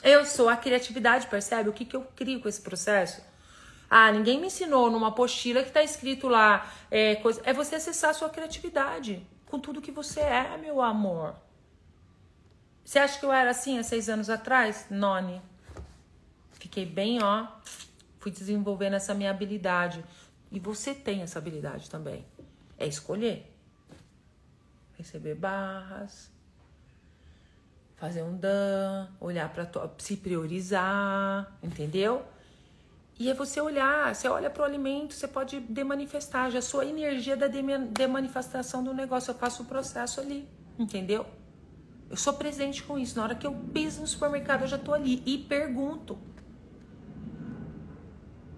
Eu sou a criatividade, percebe? O que, que eu crio com esse processo? Ah, ninguém me ensinou numa apostila que tá escrito lá é, coisa. É você acessar a sua criatividade com tudo que você é, meu amor. Você acha que eu era assim há seis anos atrás? None. Fiquei bem, ó. Fui desenvolvendo essa minha habilidade. E você tem essa habilidade também. É escolher. Receber barras, fazer um dan, olhar para se priorizar, entendeu? E é você olhar, você olha para o alimento, você pode demanifestar, já sua energia da demanifestação do negócio, eu faço o processo ali, entendeu? Eu sou presente com isso. Na hora que eu piso no supermercado, eu já tô ali e pergunto.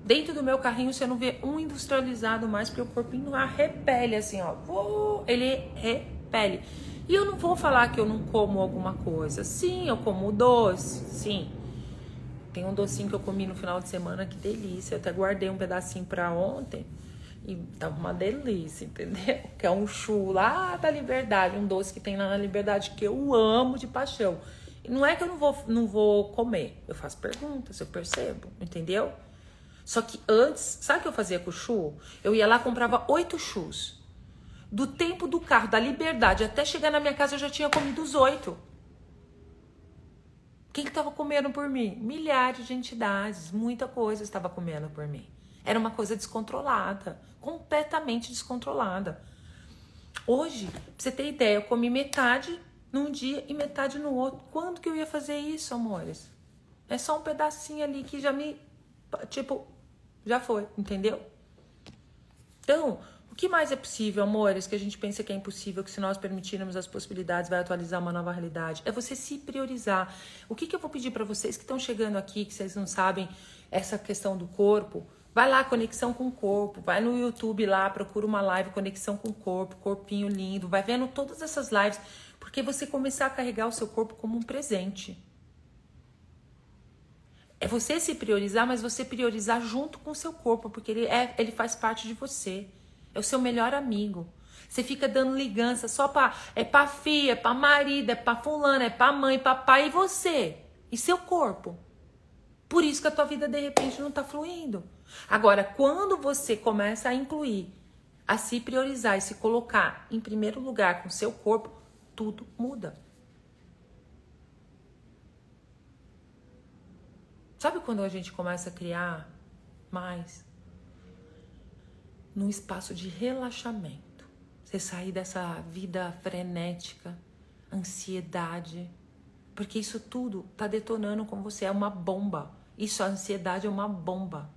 Dentro do meu carrinho você não vê um industrializado mais, porque o corpinho repele assim, ó. Ele repele. E eu não vou falar que eu não como alguma coisa. Sim, eu como doce, sim. Tem um docinho que eu comi no final de semana, que delícia. Eu até guardei um pedacinho para ontem. E tá uma delícia, entendeu? Que é um chu lá da Liberdade, um doce que tem lá na Liberdade que eu amo de paixão. E não é que eu não vou, não vou comer, eu faço perguntas, eu percebo, entendeu? Só que antes, sabe o que eu fazia com o chu? Eu ia lá comprava oito chus. Do tempo do carro, da Liberdade até chegar na minha casa, eu já tinha comido os oito. Quem que estava comendo por mim? Milhares de entidades, muita coisa estava comendo por mim. Era uma coisa descontrolada, completamente descontrolada. Hoje, pra você ter ideia, eu comi metade num dia e metade no outro. Quando que eu ia fazer isso, amores? É só um pedacinho ali que já me. Tipo, já foi, entendeu? Então, o que mais é possível, amores, que a gente pensa que é impossível, que se nós permitirmos as possibilidades vai atualizar uma nova realidade? É você se priorizar. O que, que eu vou pedir para vocês que estão chegando aqui, que vocês não sabem essa questão do corpo? Vai lá, conexão com o corpo. Vai no YouTube lá, procura uma live, conexão com o corpo, corpinho lindo. Vai vendo todas essas lives, porque você começar a carregar o seu corpo como um presente. É você se priorizar, mas você priorizar junto com o seu corpo, porque ele, é, ele faz parte de você. É o seu melhor amigo. Você fica dando ligança só para é para filha, é para marido, é para fulano, é para mãe, papai e você e seu corpo. Por isso que a tua vida de repente não tá fluindo. Agora, quando você começa a incluir, a se priorizar e se colocar em primeiro lugar com seu corpo, tudo muda. Sabe quando a gente começa a criar mais? Num espaço de relaxamento. Você sair dessa vida frenética, ansiedade. Porque isso tudo tá detonando com você. É uma bomba. Isso, a ansiedade é uma bomba.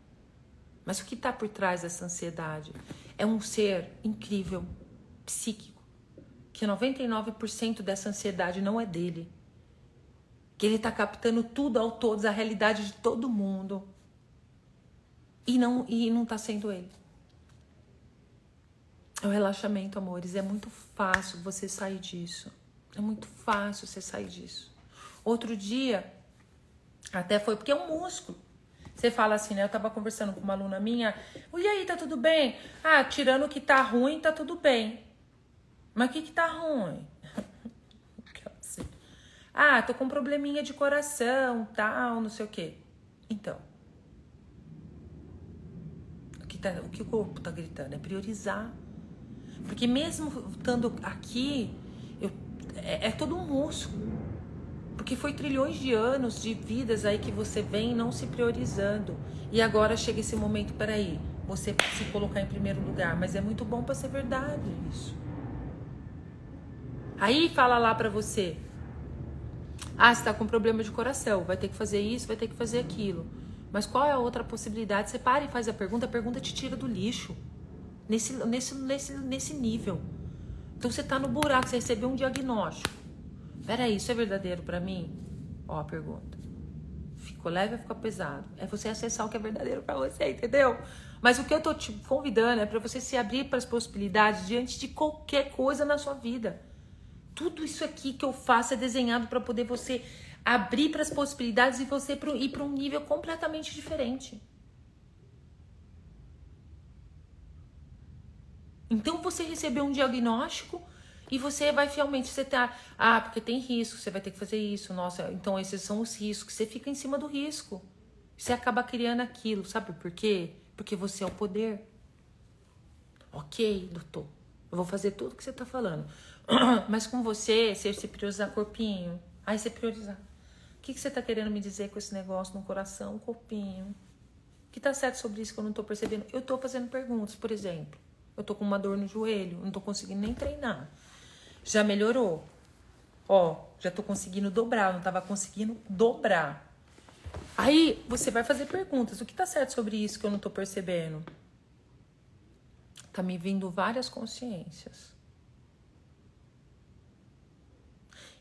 Mas o que está por trás dessa ansiedade? É um ser incrível, psíquico, que 99% dessa ansiedade não é dele. Que ele está captando tudo ao todos, a realidade de todo mundo. E não e não está sendo ele. É o relaxamento, amores. É muito fácil você sair disso. É muito fácil você sair disso. Outro dia, até foi porque é um músculo. Você fala assim, né? Eu tava conversando com uma aluna minha. E aí, tá tudo bem? Ah, tirando o que tá ruim, tá tudo bem. Mas o que que tá ruim? ah, tô com um probleminha de coração, tal, não sei o quê. Então. O que, tá, o que o corpo tá gritando é priorizar. Porque mesmo estando aqui, eu, é, é todo um músculo. Porque foi trilhões de anos de vidas aí que você vem não se priorizando. E agora chega esse momento, peraí, você se colocar em primeiro lugar. Mas é muito bom para ser verdade isso. Aí fala lá para você. Ah, você tá com problema de coração, vai ter que fazer isso, vai ter que fazer aquilo. Mas qual é a outra possibilidade? Você para e faz a pergunta, a pergunta te tira do lixo. Nesse, nesse, nesse, nesse nível. Então você tá no buraco, você recebeu um diagnóstico. Peraí, isso é verdadeiro para mim? Ó, a pergunta. Ficou leve ou ficou pesado? É você acessar o que é verdadeiro para você, entendeu? Mas o que eu tô te convidando é para você se abrir para as possibilidades diante de qualquer coisa na sua vida. Tudo isso aqui que eu faço é desenhado para poder você abrir para as possibilidades e você ir para um nível completamente diferente. Então você recebeu um diagnóstico e você vai fielmente, você tá, ah, porque tem risco, você vai ter que fazer isso, nossa, então esses são os riscos. Você fica em cima do risco. Você acaba criando aquilo, sabe por quê? Porque você é o poder. Ok, doutor, eu vou fazer tudo que você tá falando. Mas com você, você se priorizar corpinho, aí você priorizar. O que, que você tá querendo me dizer com esse negócio no coração, corpinho? Que tá certo sobre isso que eu não tô percebendo? Eu tô fazendo perguntas, por exemplo. Eu tô com uma dor no joelho, não tô conseguindo nem treinar. Já melhorou. Ó, já tô conseguindo dobrar, não tava conseguindo dobrar. Aí você vai fazer perguntas. O que tá certo sobre isso que eu não tô percebendo? Tá me vindo várias consciências.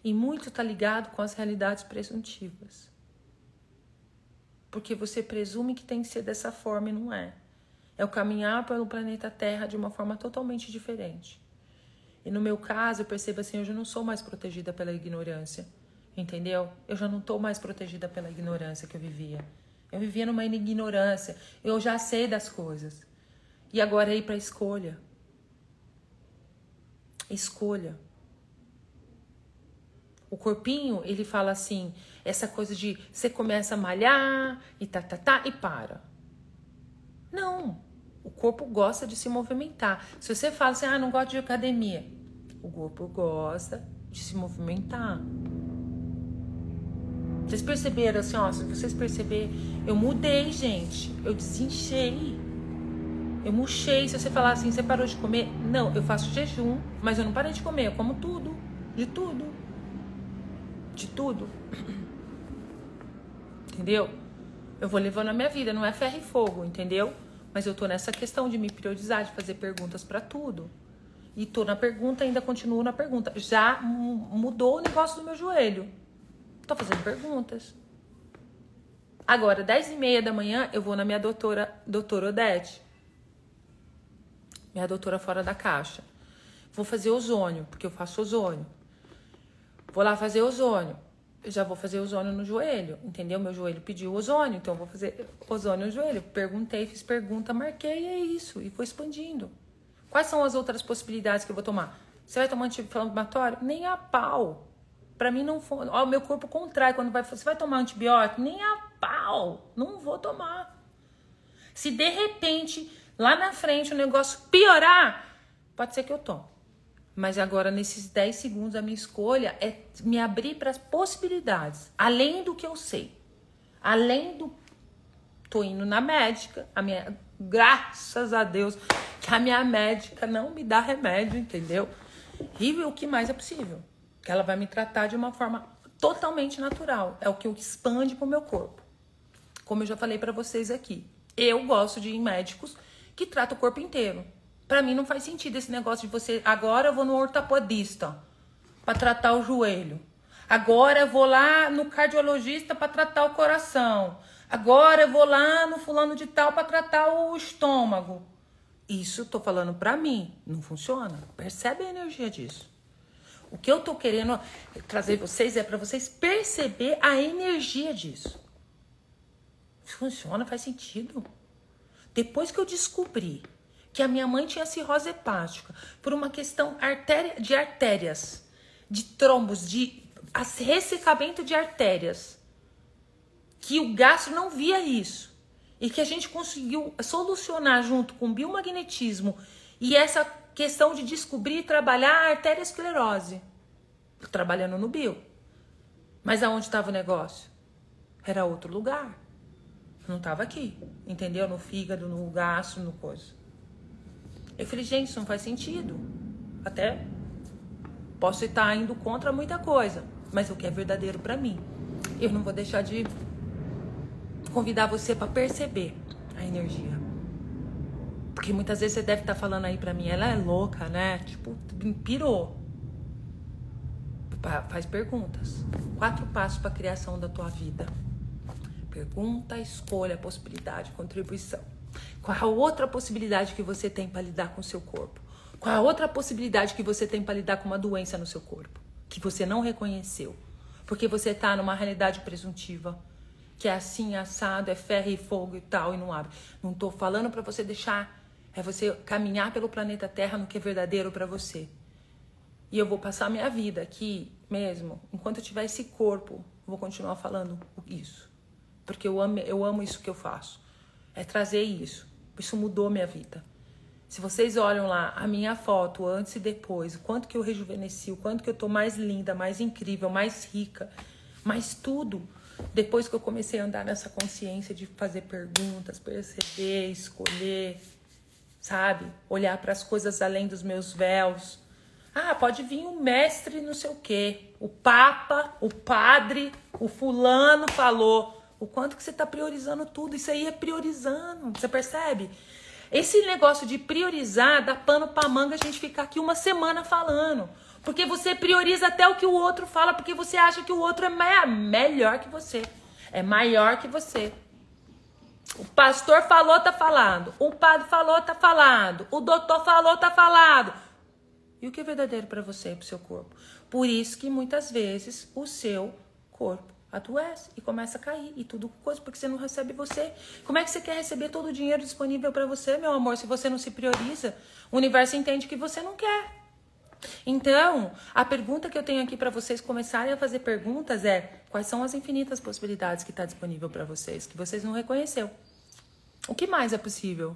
E muito tá ligado com as realidades presuntivas. Porque você presume que tem que ser dessa forma e não é. É o caminhar pelo planeta Terra de uma forma totalmente diferente. E no meu caso, eu percebo assim, eu já não sou mais protegida pela ignorância. Entendeu? Eu já não estou mais protegida pela ignorância que eu vivia. Eu vivia numa ignorância. Eu já sei das coisas. E agora é ir para escolha. Escolha. O corpinho, ele fala assim, essa coisa de você começa a malhar e tá, tá, tá, e para. Não. O corpo gosta de se movimentar. Se você fala assim, ah, não gosto de academia, o corpo gosta de se movimentar. Vocês perceberam assim, ó, se vocês perceberem, eu mudei, gente. Eu desinchei. Eu murchei. Se você falar assim, você parou de comer? Não, eu faço jejum, mas eu não parei de comer. Eu como tudo. De tudo. De tudo. Entendeu? Eu vou levando a minha vida, não é ferro e fogo, entendeu? Mas eu tô nessa questão de me priorizar, de fazer perguntas para tudo. E tô na pergunta, ainda continuo na pergunta. Já mudou o negócio do meu joelho. Tô fazendo perguntas. Agora, 10 e meia da manhã, eu vou na minha doutora, doutora Odete. Minha doutora fora da caixa. Vou fazer ozônio, porque eu faço ozônio. Vou lá fazer ozônio. Eu já vou fazer ozônio no joelho, entendeu? Meu joelho pediu ozônio, então eu vou fazer ozônio no joelho. Perguntei, fiz pergunta, marquei e é isso. E vou expandindo. Quais são as outras possibilidades que eu vou tomar? Você vai tomar anti-inflamatório? Nem a pau. Para mim não foi. Ó, meu corpo contrai quando vai. Você vai tomar antibiótico? Nem a pau. Não vou tomar. Se de repente lá na frente o negócio piorar, pode ser que eu tome. Mas agora, nesses 10 segundos, a minha escolha é me abrir para as possibilidades, além do que eu sei. Além do. Tô indo na médica, a minha. Graças a Deus que a minha médica não me dá remédio, entendeu? E o que mais é possível que ela vai me tratar de uma forma totalmente natural. É o que eu expande pro meu corpo. Como eu já falei para vocês aqui. Eu gosto de médicos que tratam o corpo inteiro. Para mim não faz sentido esse negócio de você, agora eu vou no ortopedista para tratar o joelho. Agora eu vou lá no cardiologista para tratar o coração. Agora eu vou lá no fulano de tal para tratar o estômago. Isso tô falando para mim, não funciona. Percebe a energia disso? O que eu tô querendo trazer vocês é para vocês perceber a energia disso. Funciona, faz sentido. Depois que eu descobri que a minha mãe tinha cirrose hepática por uma questão artéria, de artérias, de trombos, de ressecamento de artérias, que o gastro não via isso e que a gente conseguiu solucionar junto com biomagnetismo e essa questão de descobrir e trabalhar a arteriosclerose. Trabalhando no bio. Mas aonde estava o negócio? Era outro lugar. Não estava aqui. Entendeu? No fígado, no gasto, no coisa. Eu falei, gente, isso não faz sentido. Até posso estar indo contra muita coisa. Mas o que é verdadeiro para mim. Eu não vou deixar de convidar você para perceber a energia. Porque muitas vezes você deve estar falando aí pra mim, ela é louca, né? Tipo, pirou. Faz perguntas. Quatro passos para a criação da tua vida. Pergunta, escolha, possibilidade, contribuição. Qual a outra possibilidade que você tem para lidar com o seu corpo? Qual a outra possibilidade que você tem para lidar com uma doença no seu corpo? Que você não reconheceu. Porque você está numa realidade presuntiva. Que é assim, assado, é ferro e fogo e tal, e não abre. Não estou falando para você deixar é você caminhar pelo planeta Terra no que é verdadeiro para você. E eu vou passar minha vida aqui mesmo, enquanto eu tiver esse corpo, vou continuar falando isso. Porque eu amo, eu amo isso que eu faço. É trazer isso. Isso mudou minha vida. Se vocês olham lá a minha foto antes e depois, o quanto que eu rejuvenesci, o quanto que eu tô mais linda, mais incrível, mais rica, mais tudo. depois que eu comecei a andar nessa consciência de fazer perguntas, perceber, escolher, sabe? Olhar para as coisas além dos meus véus. Ah, pode vir o mestre não sei o quê, o papa, o padre, o fulano falou. O quanto que você está priorizando tudo, isso aí é priorizando, você percebe? Esse negócio de priorizar dá pano pra manga a gente ficar aqui uma semana falando. Porque você prioriza até o que o outro fala, porque você acha que o outro é melhor que você. É maior que você. O pastor falou, tá falando. O padre falou, tá falando. O doutor falou, tá falando. E o que é verdadeiro para você e pro seu corpo? Por isso que muitas vezes o seu corpo adoece e começa a cair e tudo coisa porque você não recebe você. Como é que você quer receber todo o dinheiro disponível para você, meu amor, se você não se prioriza? O universo entende que você não quer. Então, a pergunta que eu tenho aqui para vocês começarem a fazer perguntas é: quais são as infinitas possibilidades que está disponível para vocês que vocês não reconheceu? O que mais é possível?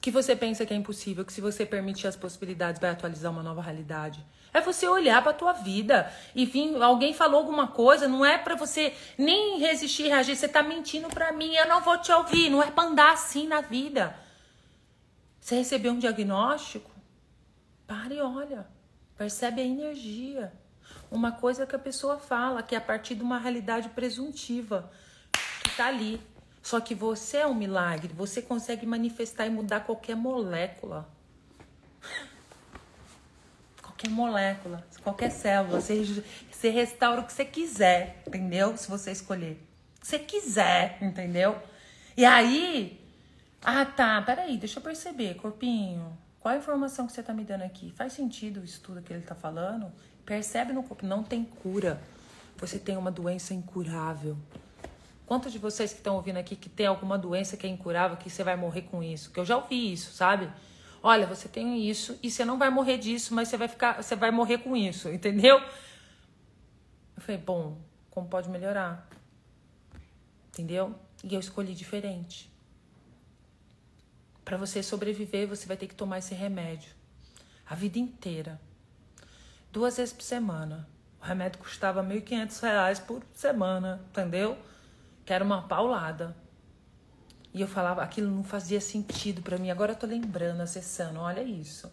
Que você pensa que é impossível, que se você permitir as possibilidades vai atualizar uma nova realidade? É você olhar para tua vida e vir, alguém falou alguma coisa, não é para você nem resistir, reagir, você tá mentindo para mim, eu não vou te ouvir, não é para andar assim na vida. Você recebeu um diagnóstico? Para e olha. Percebe a energia. Uma coisa que a pessoa fala, que é a partir de uma realidade presuntiva, que tá ali. Só que você é um milagre, você consegue manifestar e mudar qualquer molécula qualquer molécula, qualquer célula. Você, você restaura o que você quiser, entendeu? Se você escolher. O que você quiser, entendeu? E aí. Ah, tá. Peraí, deixa eu perceber, corpinho. Qual a informação que você tá me dando aqui? Faz sentido isso tudo que ele tá falando? Percebe no corpo, não tem cura. Você tem uma doença incurável. Quantos de vocês que estão ouvindo aqui que tem alguma doença que é incurável, que você vai morrer com isso? Que eu já ouvi isso, sabe? Olha, você tem isso e você não vai morrer disso, mas você vai ficar, você vai morrer com isso, entendeu? Eu falei, bom, como pode melhorar? Entendeu? E eu escolhi diferente. Para você sobreviver, você vai ter que tomar esse remédio a vida inteira. Duas vezes por semana. O remédio custava R$ 1.500 por semana, entendeu? Que era uma paulada. E eu falava, aquilo não fazia sentido para mim. Agora eu tô lembrando, acessando, olha isso.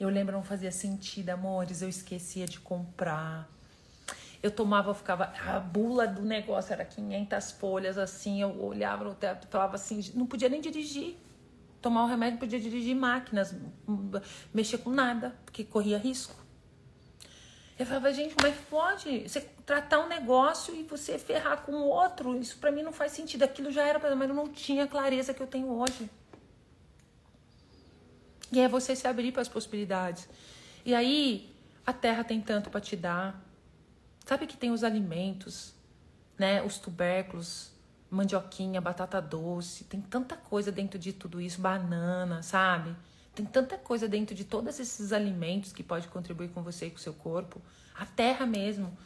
Eu lembro, não fazia sentido, amores. Eu esquecia de comprar. Eu tomava, ficava. A bula do negócio era 500 folhas, assim. Eu olhava no teto falava assim: não podia nem dirigir. Tomar o remédio, não podia dirigir máquinas, mexer com nada, porque corria risco. Eu falava, gente, como é que pode você tratar um negócio e você ferrar com o outro? Isso para mim não faz sentido. Aquilo já era, mas eu não tinha a clareza que eu tenho hoje. E é você se abrir para as possibilidades. E aí, a terra tem tanto para te dar. Sabe que tem os alimentos, né? Os tubérculos, mandioquinha, batata doce, tem tanta coisa dentro de tudo isso, banana, sabe? Tem tanta coisa dentro de todos esses alimentos que pode contribuir com você e com o seu corpo, a terra mesmo,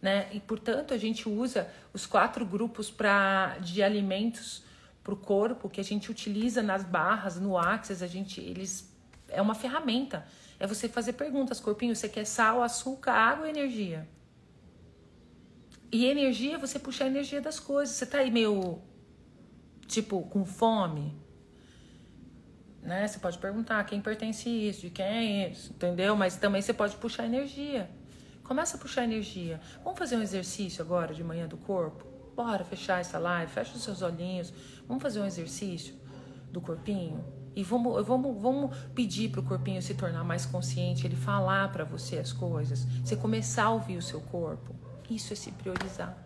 né? E portanto a gente usa os quatro grupos para de alimentos para o corpo que a gente utiliza nas barras, no Axis, a gente eles é uma ferramenta. É você fazer perguntas, corpinho, você quer sal, açúcar, água energia? E energia, você puxar a energia das coisas. Você tá aí meio tipo com fome, né? Você pode perguntar a quem pertence isso, de quem é isso, entendeu? Mas também você pode puxar energia. Começa a puxar energia. Vamos fazer um exercício agora de manhã do corpo? Bora fechar essa live, fecha os seus olhinhos. Vamos fazer um exercício do corpinho? E vamos, vamos, vamos pedir para o corpinho se tornar mais consciente, ele falar para você as coisas. Você começar a ouvir o seu corpo. Isso é se priorizar.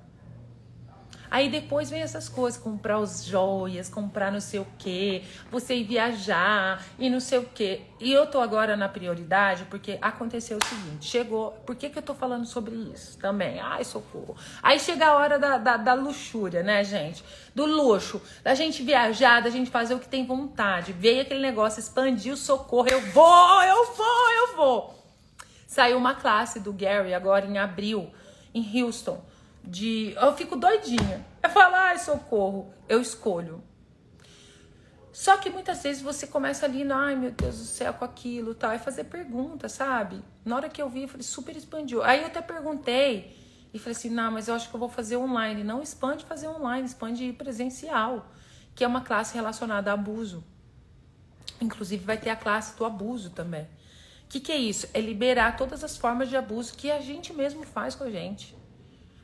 Aí depois vem essas coisas, comprar os joias, comprar não sei o que, você ir viajar e não sei o que. E eu tô agora na prioridade porque aconteceu o seguinte, chegou, por que que eu tô falando sobre isso também? Ai, socorro. Aí chega a hora da, da, da luxúria, né, gente? Do luxo, da gente viajar, da gente fazer o que tem vontade. Veio aquele negócio, expandir o socorro, eu vou, eu vou, eu vou. Saiu uma classe do Gary agora em abril, em Houston de. Eu fico doidinha. Eu falo, ai, socorro, eu escolho. Só que muitas vezes você começa ali, ai meu Deus do céu, com aquilo tal, e fazer perguntas, sabe? Na hora que eu vi, eu falei, super expandiu. Aí eu até perguntei, e falei assim: não, mas eu acho que eu vou fazer online. Não expande fazer online, expande presencial, que é uma classe relacionada a abuso. Inclusive, vai ter a classe do abuso também. O que, que é isso? É liberar todas as formas de abuso que a gente mesmo faz com a gente.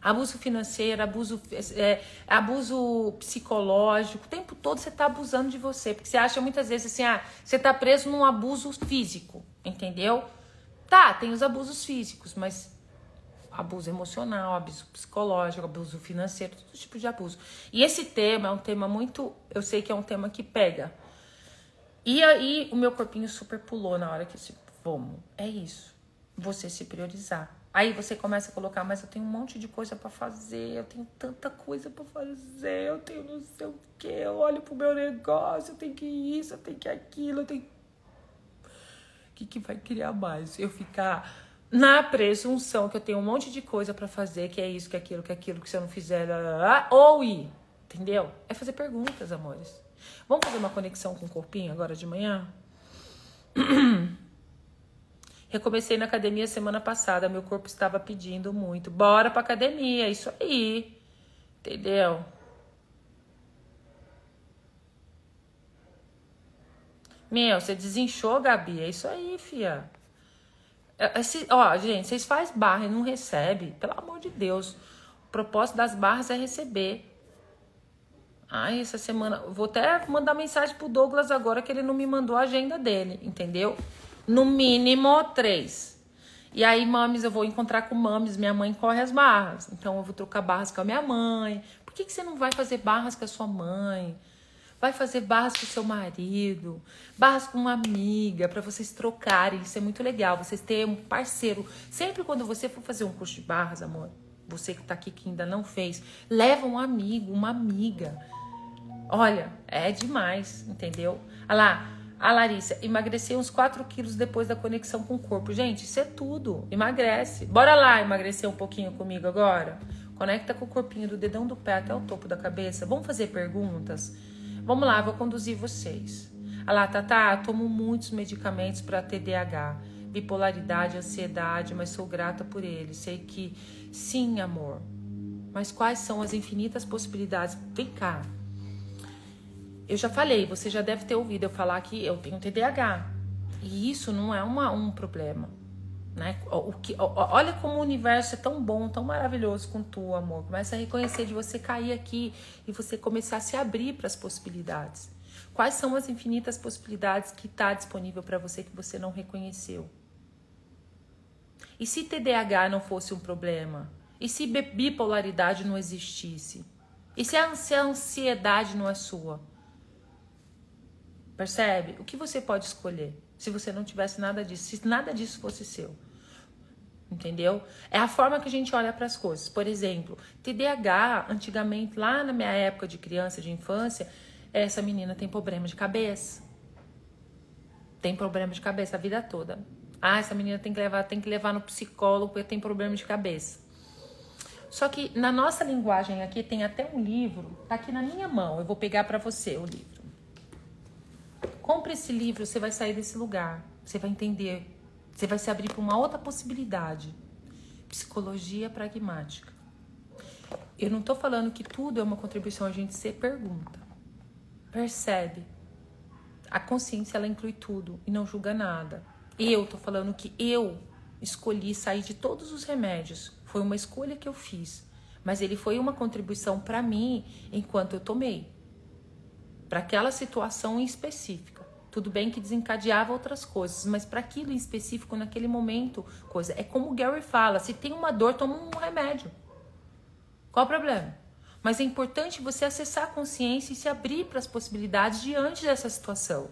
Abuso financeiro, abuso, é, abuso psicológico, o tempo todo você está abusando de você. Porque você acha muitas vezes assim, ah, você está preso num abuso físico, entendeu? Tá, tem os abusos físicos, mas abuso emocional, abuso psicológico, abuso financeiro, todo tipo de abuso. E esse tema é um tema muito, eu sei que é um tema que pega. E aí o meu corpinho super pulou na hora que se vamos. É isso. Você se priorizar. Aí você começa a colocar, mas eu tenho um monte de coisa para fazer, eu tenho tanta coisa para fazer, eu tenho não sei o que, eu olho pro meu negócio, eu tenho que isso, eu tenho que aquilo, eu tenho. O que, que vai criar mais? Eu ficar na presunção que eu tenho um monte de coisa para fazer, que é isso, que é aquilo, que é aquilo, que se eu não fizer, ou ir, entendeu? É fazer perguntas, amores. Vamos fazer uma conexão com o corpinho agora de manhã? Recomecei na academia semana passada, meu corpo estava pedindo muito. Bora pra academia, isso aí. Entendeu? Meu, você desinchou, Gabi. É isso aí, fia. É, esse, ó, gente, vocês fazem barra e não recebe. Pelo amor de Deus. O propósito das barras é receber. Ai, essa semana. Vou até mandar mensagem pro Douglas agora que ele não me mandou a agenda dele, entendeu? No mínimo três. E aí, mames, eu vou encontrar com mames, minha mãe corre as barras. Então eu vou trocar barras com a minha mãe. Por que, que você não vai fazer barras com a sua mãe? Vai fazer barras com o seu marido, barras com uma amiga, para vocês trocarem. Isso é muito legal. Vocês terem um parceiro. Sempre quando você for fazer um curso de barras, amor, você que tá aqui que ainda não fez, leva um amigo, uma amiga. Olha, é demais, entendeu? Olha lá, a Larissa, emagreceu uns 4 quilos depois da conexão com o corpo. Gente, isso é tudo. Emagrece. Bora lá emagrecer um pouquinho comigo agora? Conecta com o corpinho do dedão do pé até o topo da cabeça. Vamos fazer perguntas? Vamos lá, vou conduzir vocês. Olha lá, Tatá, tomo muitos medicamentos para TDAH, bipolaridade, ansiedade, mas sou grata por eles. Sei que sim, amor. Mas quais são as infinitas possibilidades? Vem cá, eu já falei, você já deve ter ouvido eu falar que eu tenho TDAH. E isso não é uma, um problema. Né? O que, olha como o universo é tão bom, tão maravilhoso com tu, amor. Começa a reconhecer de você cair aqui e você começar a se abrir para as possibilidades. Quais são as infinitas possibilidades que está disponível para você que você não reconheceu? E se TDAH não fosse um problema? E se bipolaridade não existisse? E se a ansiedade não é sua? Percebe? O que você pode escolher se você não tivesse nada disso, se nada disso fosse seu? Entendeu? É a forma que a gente olha para as coisas. Por exemplo, TDAH, antigamente, lá na minha época de criança, de infância, essa menina tem problema de cabeça. Tem problema de cabeça a vida toda. Ah, essa menina tem que levar, tem que levar no psicólogo porque tem problema de cabeça. Só que na nossa linguagem aqui tem até um livro, tá aqui na minha mão. Eu vou pegar para você o livro. Compre esse livro, você vai sair desse lugar. Você vai entender. Você vai se abrir para uma outra possibilidade. Psicologia pragmática. Eu não estou falando que tudo é uma contribuição, a gente se pergunta. Percebe? A consciência ela inclui tudo e não julga nada. Eu estou falando que eu escolhi sair de todos os remédios. Foi uma escolha que eu fiz, mas ele foi uma contribuição para mim enquanto eu tomei para aquela situação em específica. Tudo bem que desencadeava outras coisas, mas para aquilo em específico, naquele momento, coisa. É como o Gary fala: se tem uma dor, toma um remédio. Qual o problema? Mas é importante você acessar a consciência e se abrir para as possibilidades diante dessa situação.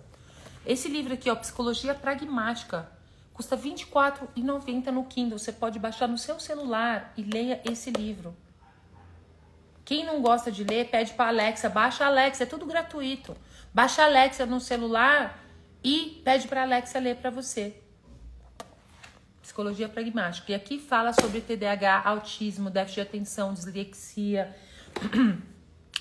Esse livro aqui, ó, Psicologia Pragmática, custa R$ 24,90 no Kindle. Você pode baixar no seu celular e leia esse livro. Quem não gosta de ler, pede para Alexa, baixa a Alexa, é tudo gratuito. Baixa a Alexa no celular e pede para Alexa ler para você. Psicologia pragmática. E aqui fala sobre TDAH, autismo, déficit de atenção, dislexia.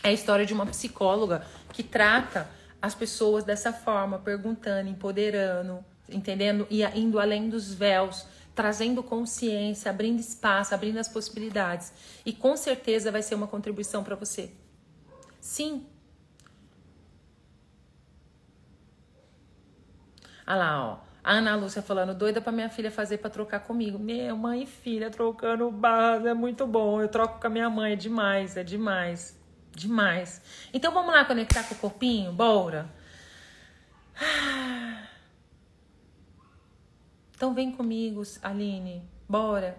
É a história de uma psicóloga que trata as pessoas dessa forma, perguntando, empoderando, entendendo e indo além dos véus trazendo consciência, abrindo espaço, abrindo as possibilidades. E com certeza vai ser uma contribuição para você. Sim. Olha lá, ó. A Ana Lúcia falando, doida pra minha filha fazer pra trocar comigo. Meu, mãe e filha trocando barras é muito bom. Eu troco com a minha mãe, é demais, é demais. Demais. Então vamos lá conectar com o corpinho? Bora. Então vem comigo, Aline. Bora.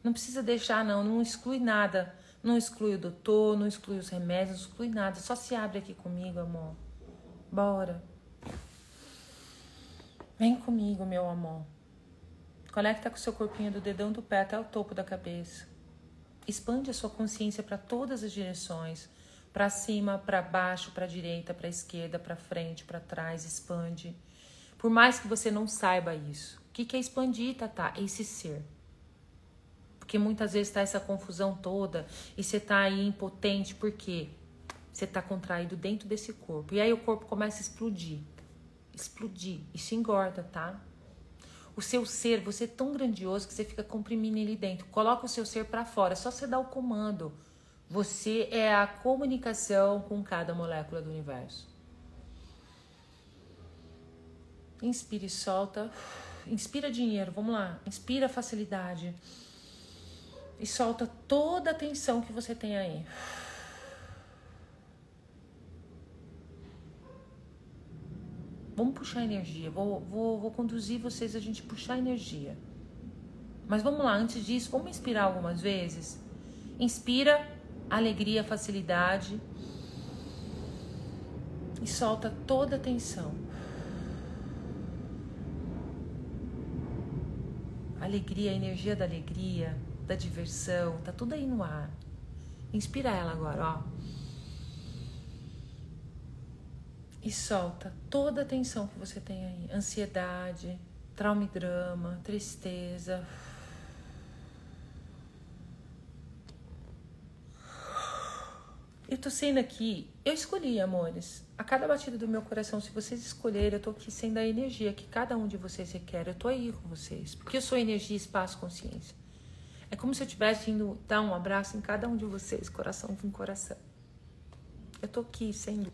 Não precisa deixar, não. Não exclui nada. Não exclui o doutor, não exclui os remédios, não exclui nada. Só se abre aqui comigo, amor. Bora. Vem comigo, meu amor. Conecta com o seu corpinho do dedão do pé até o topo da cabeça. Expande a sua consciência para todas as direções, para cima, para baixo, para direita, para esquerda, para frente, para trás, expande. Por mais que você não saiba isso. O que é expandir? É esse ser. Porque muitas vezes está essa confusão toda e você está aí impotente, por quê? Você está contraído dentro desse corpo. E aí o corpo começa a explodir explodir. Isso engorda, tá? O seu ser, você é tão grandioso que você fica comprimindo ele dentro. Coloca o seu ser para fora, só você dar o comando. Você é a comunicação com cada molécula do universo. Inspira e solta. Inspira dinheiro, vamos lá. Inspira facilidade. E solta toda a tensão que você tem aí. Vamos puxar energia. Vou, vou, vou conduzir vocês a gente puxar energia. Mas vamos lá, antes disso, vamos inspirar algumas vezes. Inspira alegria, facilidade. E solta toda a tensão. Alegria, a energia da alegria, da diversão, tá tudo aí no ar. Inspira ela agora, ó. e solta toda a tensão que você tem aí, ansiedade, trauma e drama, tristeza. Tô sendo aqui, eu escolhi, amores. A cada batida do meu coração, se vocês escolherem, eu tô aqui sendo a energia que cada um de vocês requer. Eu tô aí com vocês, porque eu sou energia, espaço, consciência. É como se eu tivesse indo dar um abraço em cada um de vocês, coração com coração. Eu tô aqui sendo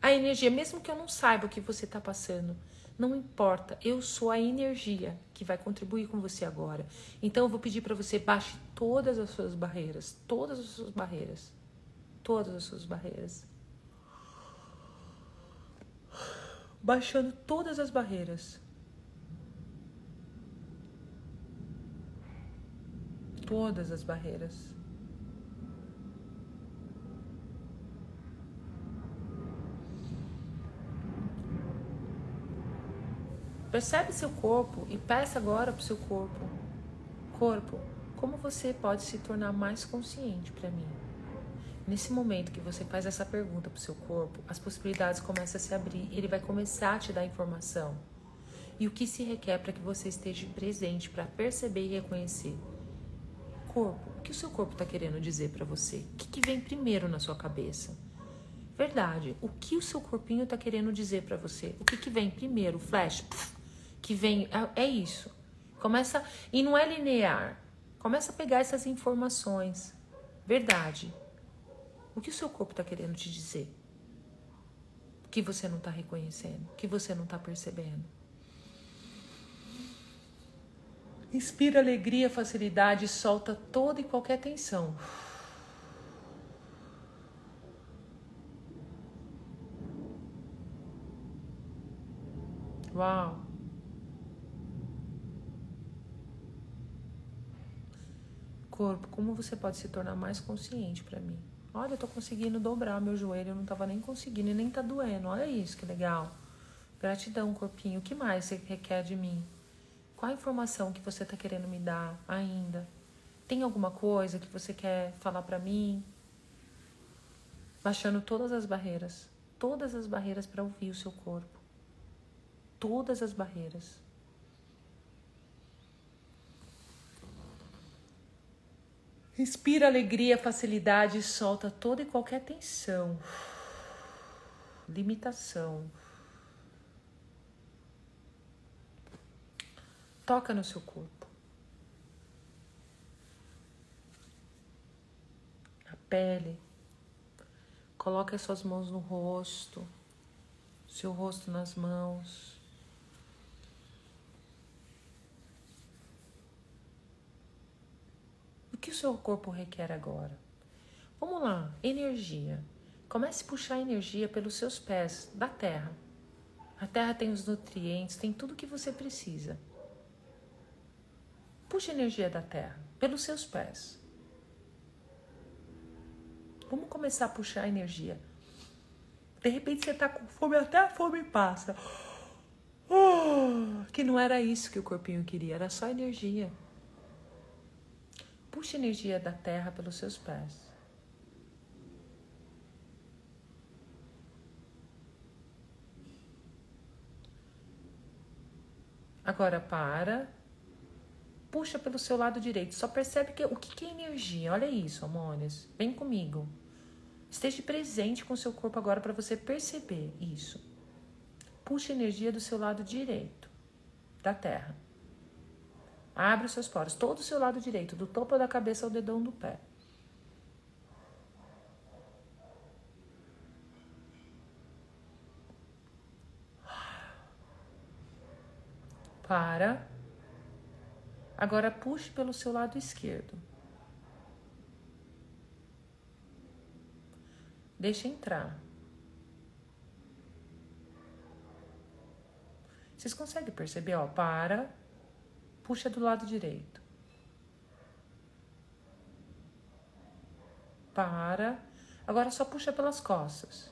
a energia, mesmo que eu não saiba o que você está passando, não importa, eu sou a energia que vai contribuir com você agora. Então eu vou pedir para você baixe todas as suas barreiras, todas as suas barreiras, todas as suas barreiras. Baixando todas as barreiras. Todas as barreiras. Percebe seu corpo e peça agora para o seu corpo. Corpo, como você pode se tornar mais consciente para mim? Nesse momento que você faz essa pergunta para o seu corpo, as possibilidades começam a se abrir, ele vai começar a te dar informação. E o que se requer para que você esteja presente para perceber e reconhecer? Corpo, o que o seu corpo está querendo dizer para você? O que, que vem primeiro na sua cabeça? Verdade, o que o seu corpinho está querendo dizer para você? O que, que vem primeiro? Flash, que vem. É, é isso. Começa. E não é linear. Começa a pegar essas informações. Verdade. O que o seu corpo está querendo te dizer? Que você não está reconhecendo, que você não está percebendo. Inspira alegria, facilidade, solta toda e qualquer tensão. Uau! corpo, como você pode se tornar mais consciente para mim? Olha, eu tô conseguindo dobrar meu joelho, eu não tava nem conseguindo e nem tá doendo. Olha isso, que legal. Gratidão, corpinho. O que mais você requer de mim? Qual a informação que você tá querendo me dar ainda? Tem alguma coisa que você quer falar para mim? Baixando todas as barreiras, todas as barreiras para ouvir o seu corpo. Todas as barreiras. Inspira alegria, facilidade e solta toda e qualquer tensão, limitação. Toca no seu corpo. A pele. Coloque as suas mãos no rosto, seu rosto nas mãos. Que o seu corpo requer agora? Vamos lá, energia. Comece a puxar energia pelos seus pés da terra. A terra tem os nutrientes, tem tudo que você precisa. Puxe energia da terra pelos seus pés. Vamos começar a puxar energia. De repente você está com fome, até a fome passa. Oh, que não era isso que o corpinho queria, era só energia. Puxe energia da terra pelos seus pés. Agora para. Puxa pelo seu lado direito. Só percebe que o que é energia. Olha isso, amores. Vem comigo. Esteja presente com o seu corpo agora para você perceber isso. Puxa energia do seu lado direito da terra. Abre os seus poros, todo o seu lado direito, do topo da cabeça ao dedão do pé. Para. Agora puxe pelo seu lado esquerdo. Deixa entrar. Vocês conseguem perceber? Ó, para, puxa do lado direito. Para. Agora só puxa pelas costas.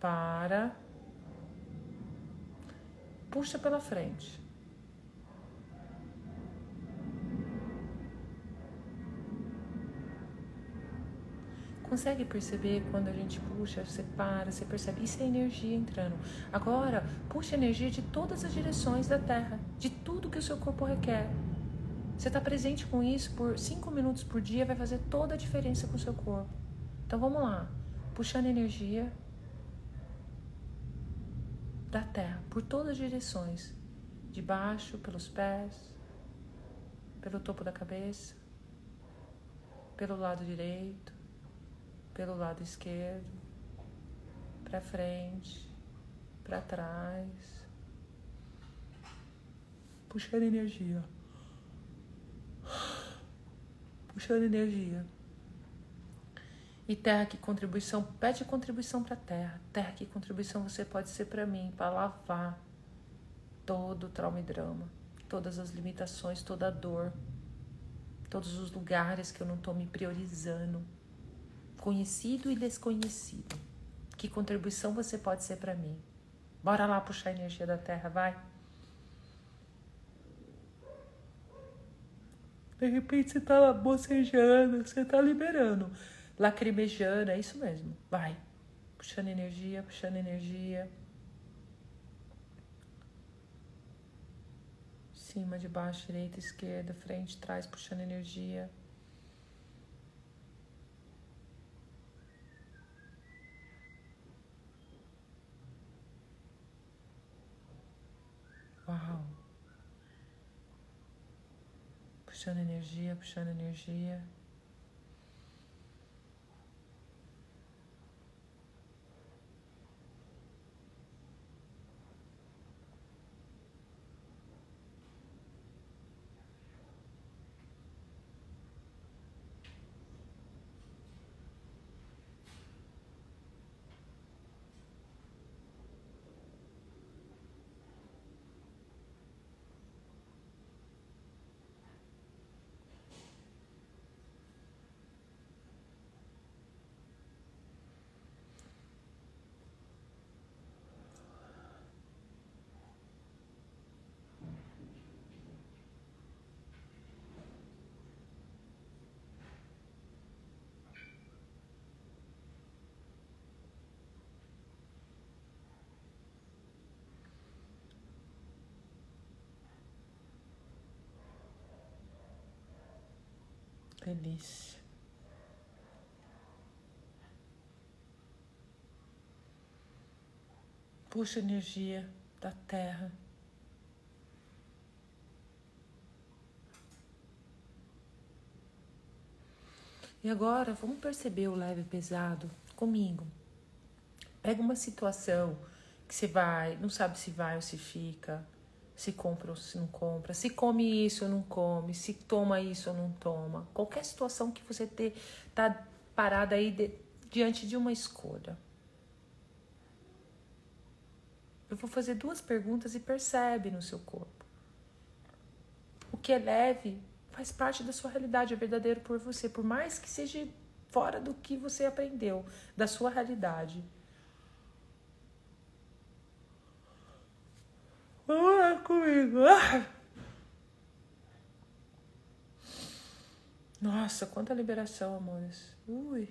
para, puxa pela frente. Consegue perceber quando a gente puxa, você para, você percebe? Isso é energia entrando. Agora, puxa energia de todas as direções da Terra, de tudo que o seu corpo requer. Você está presente com isso por cinco minutos por dia, vai fazer toda a diferença com o seu corpo. Então vamos lá. Puxando energia, da terra, por todas as direções, de baixo, pelos pés, pelo topo da cabeça, pelo lado direito, pelo lado esquerdo, para frente, para trás, puxando energia, puxando energia. E terra, que contribuição? Pede contribuição para terra. Terra, que contribuição você pode ser para mim, para lavar todo o trauma e drama, todas as limitações, toda a dor, todos os lugares que eu não estou me priorizando, conhecido e desconhecido. Que contribuição você pode ser para mim? Bora lá puxar a energia da terra, vai. De repente você tá bocejando, você tá liberando lacrimejando, é isso mesmo. Vai. Puxando energia, puxando energia. Cima, de baixo, direita, esquerda, frente, trás, puxando energia. Uau. Puxando energia, puxando energia. feliz. Puxa energia da terra. E agora vamos perceber o leve e pesado comigo. Pega uma situação que você vai, não sabe se vai ou se fica, se compra ou se não compra, se come isso ou não come, se toma isso ou não toma. Qualquer situação que você ter, tá parada aí de, diante de uma escolha. Eu vou fazer duas perguntas e percebe no seu corpo. O que é leve faz parte da sua realidade, é verdadeiro por você, por mais que seja fora do que você aprendeu, da sua realidade. Lá comigo. Nossa, quanta liberação, amores. Ui.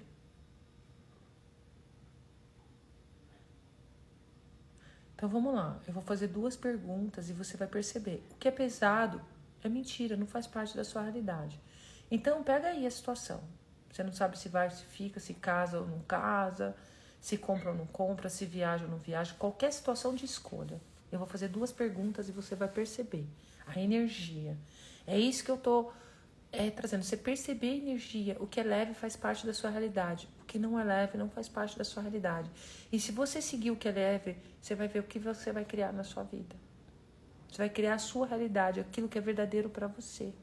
Então vamos lá. Eu vou fazer duas perguntas e você vai perceber. O que é pesado é mentira, não faz parte da sua realidade. Então, pega aí a situação. Você não sabe se vai, se fica, se casa ou não casa, se compra ou não compra, se viaja ou não viaja, qualquer situação de escolha. Eu vou fazer duas perguntas e você vai perceber a energia. É isso que eu tô é, trazendo. Você perceber a energia, o que é leve faz parte da sua realidade, o que não é leve não faz parte da sua realidade. E se você seguir o que é leve, você vai ver o que você vai criar na sua vida. Você vai criar a sua realidade, aquilo que é verdadeiro para você.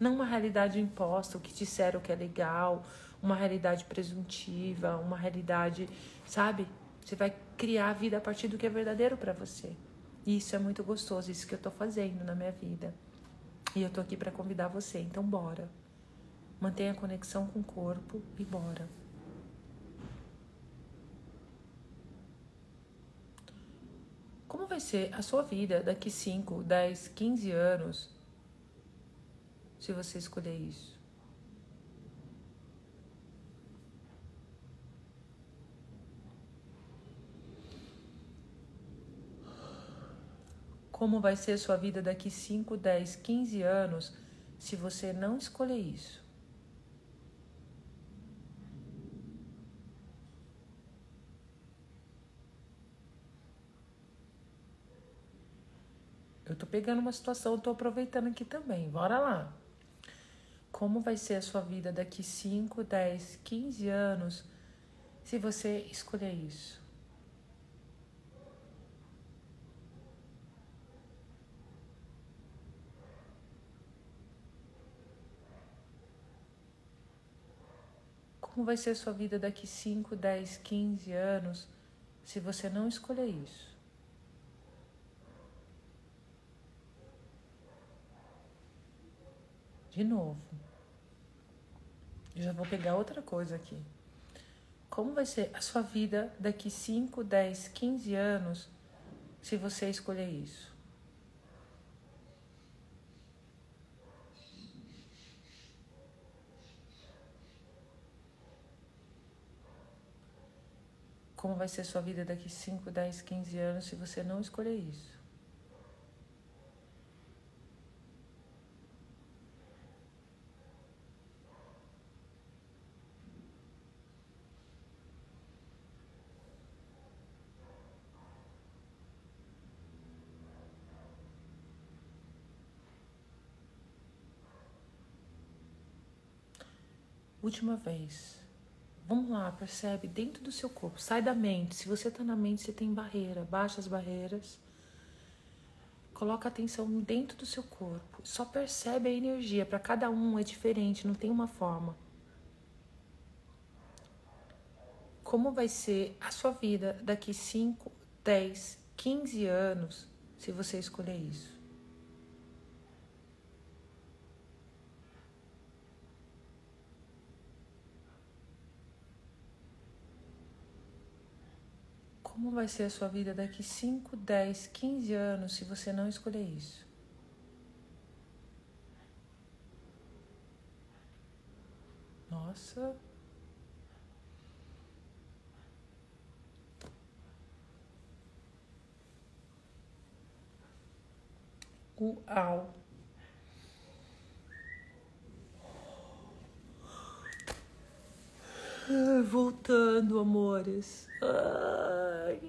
Não uma realidade imposta, o que disseram que é legal, uma realidade presuntiva, uma realidade, sabe? Você vai criar a vida a partir do que é verdadeiro para você. E isso é muito gostoso, isso que eu tô fazendo na minha vida. E eu tô aqui para convidar você, então bora. Mantenha a conexão com o corpo e bora. Como vai ser a sua vida daqui 5, 10, 15 anos se você escolher isso? Como vai ser sua vida daqui 5, 10, 15 anos se você não escolher isso? Eu tô pegando uma situação, tô aproveitando aqui também. Bora lá. Como vai ser a sua vida daqui 5, 10, 15 anos se você escolher isso? Como vai ser a sua vida daqui 5, 10, 15 anos se você não escolher isso? De novo. Já vou pegar outra coisa aqui. Como vai ser a sua vida daqui 5, 10, 15 anos se você escolher isso? Como vai ser sua vida daqui 5, 10, 15 anos se você não escolher isso? Última vez. Vamos lá, percebe dentro do seu corpo. Sai da mente. Se você está na mente, você tem barreira. Baixa as barreiras. Coloca atenção dentro do seu corpo. Só percebe a energia. Para cada um é diferente, não tem uma forma. Como vai ser a sua vida daqui 5, 10, 15 anos se você escolher isso? Como vai ser a sua vida daqui 5, 10, 15 anos se você não escolher isso? Nossa. Uau. Voltando, amores. Ai.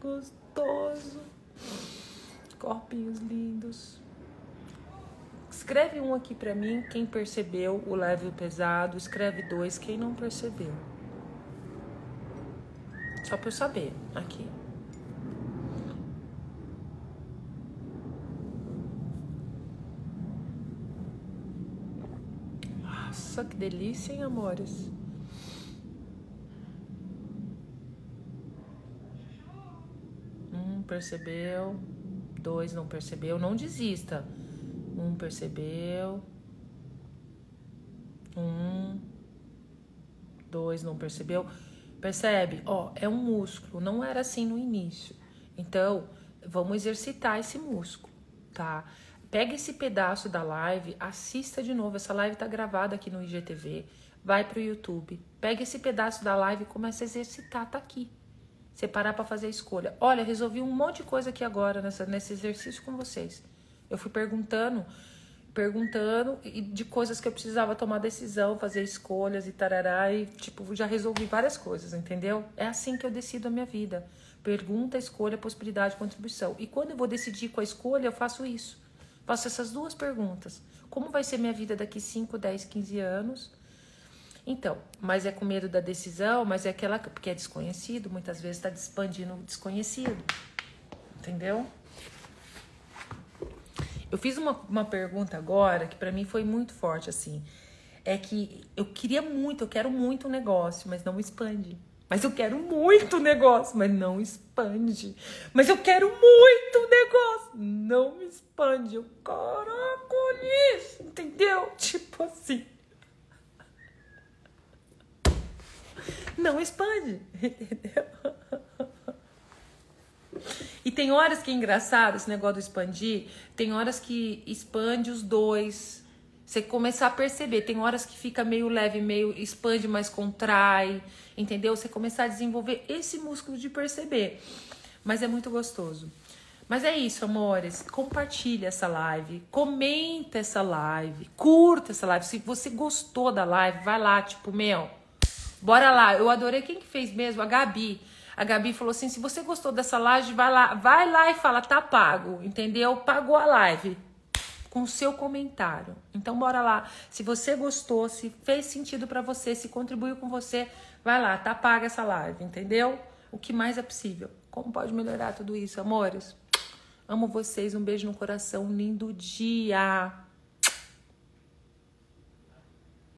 gostoso. Corpinhos lindos. Escreve um aqui para mim, quem percebeu o leve e o pesado. Escreve dois, quem não percebeu. Só para eu saber aqui. Nossa, que delícia, hein, amores? Um percebeu, dois não percebeu, não desista. Um percebeu, um, dois não percebeu. Percebe? Ó, é um músculo, não era assim no início. Então, vamos exercitar esse músculo, tá? Pega esse pedaço da live, assista de novo. Essa live tá gravada aqui no IGTV. Vai pro YouTube. Pega esse pedaço da live e começa a exercitar, tá aqui. Você parar para fazer a escolha. Olha, resolvi um monte de coisa aqui agora nessa, nesse exercício com vocês. Eu fui perguntando, perguntando de coisas que eu precisava tomar decisão, fazer escolhas e tarará. E, tipo, já resolvi várias coisas, entendeu? É assim que eu decido a minha vida. Pergunta, escolha, possibilidade, contribuição. E quando eu vou decidir com a escolha, eu faço isso. Faço essas duas perguntas. Como vai ser minha vida daqui 5, 10, 15 anos? Então, mas é com medo da decisão, mas é aquela porque é desconhecido, muitas vezes está expandindo o desconhecido. Entendeu? Eu fiz uma, uma pergunta agora que para mim foi muito forte, assim. É que eu queria muito, eu quero muito um negócio, mas não expande. Mas eu quero muito negócio, mas não expande. Mas eu quero muito negócio, não me expande. Eu, caraca, isso, entendeu? Tipo assim. Não expande, entendeu? E tem horas que é engraçado esse negócio do expandir. Tem horas que expande os dois. Você começar a perceber. Tem horas que fica meio leve, meio expande, mas contrai. Entendeu? Você começar a desenvolver esse músculo de perceber. Mas é muito gostoso. Mas é isso, amores. Compartilha essa live, comenta essa live, curta essa live. Se você gostou da live, vai lá, tipo, meu, bora lá. Eu adorei quem que fez mesmo, a Gabi. A Gabi falou assim: se você gostou dessa live, vai lá, vai lá e fala, tá pago, entendeu? Pagou a live com o seu comentário. Então bora lá. Se você gostou, se fez sentido para você, se contribuiu com você, vai lá, tá paga essa live, entendeu? O que mais é possível. Como pode melhorar tudo isso, amores? Amo vocês, um beijo no coração, lindo dia.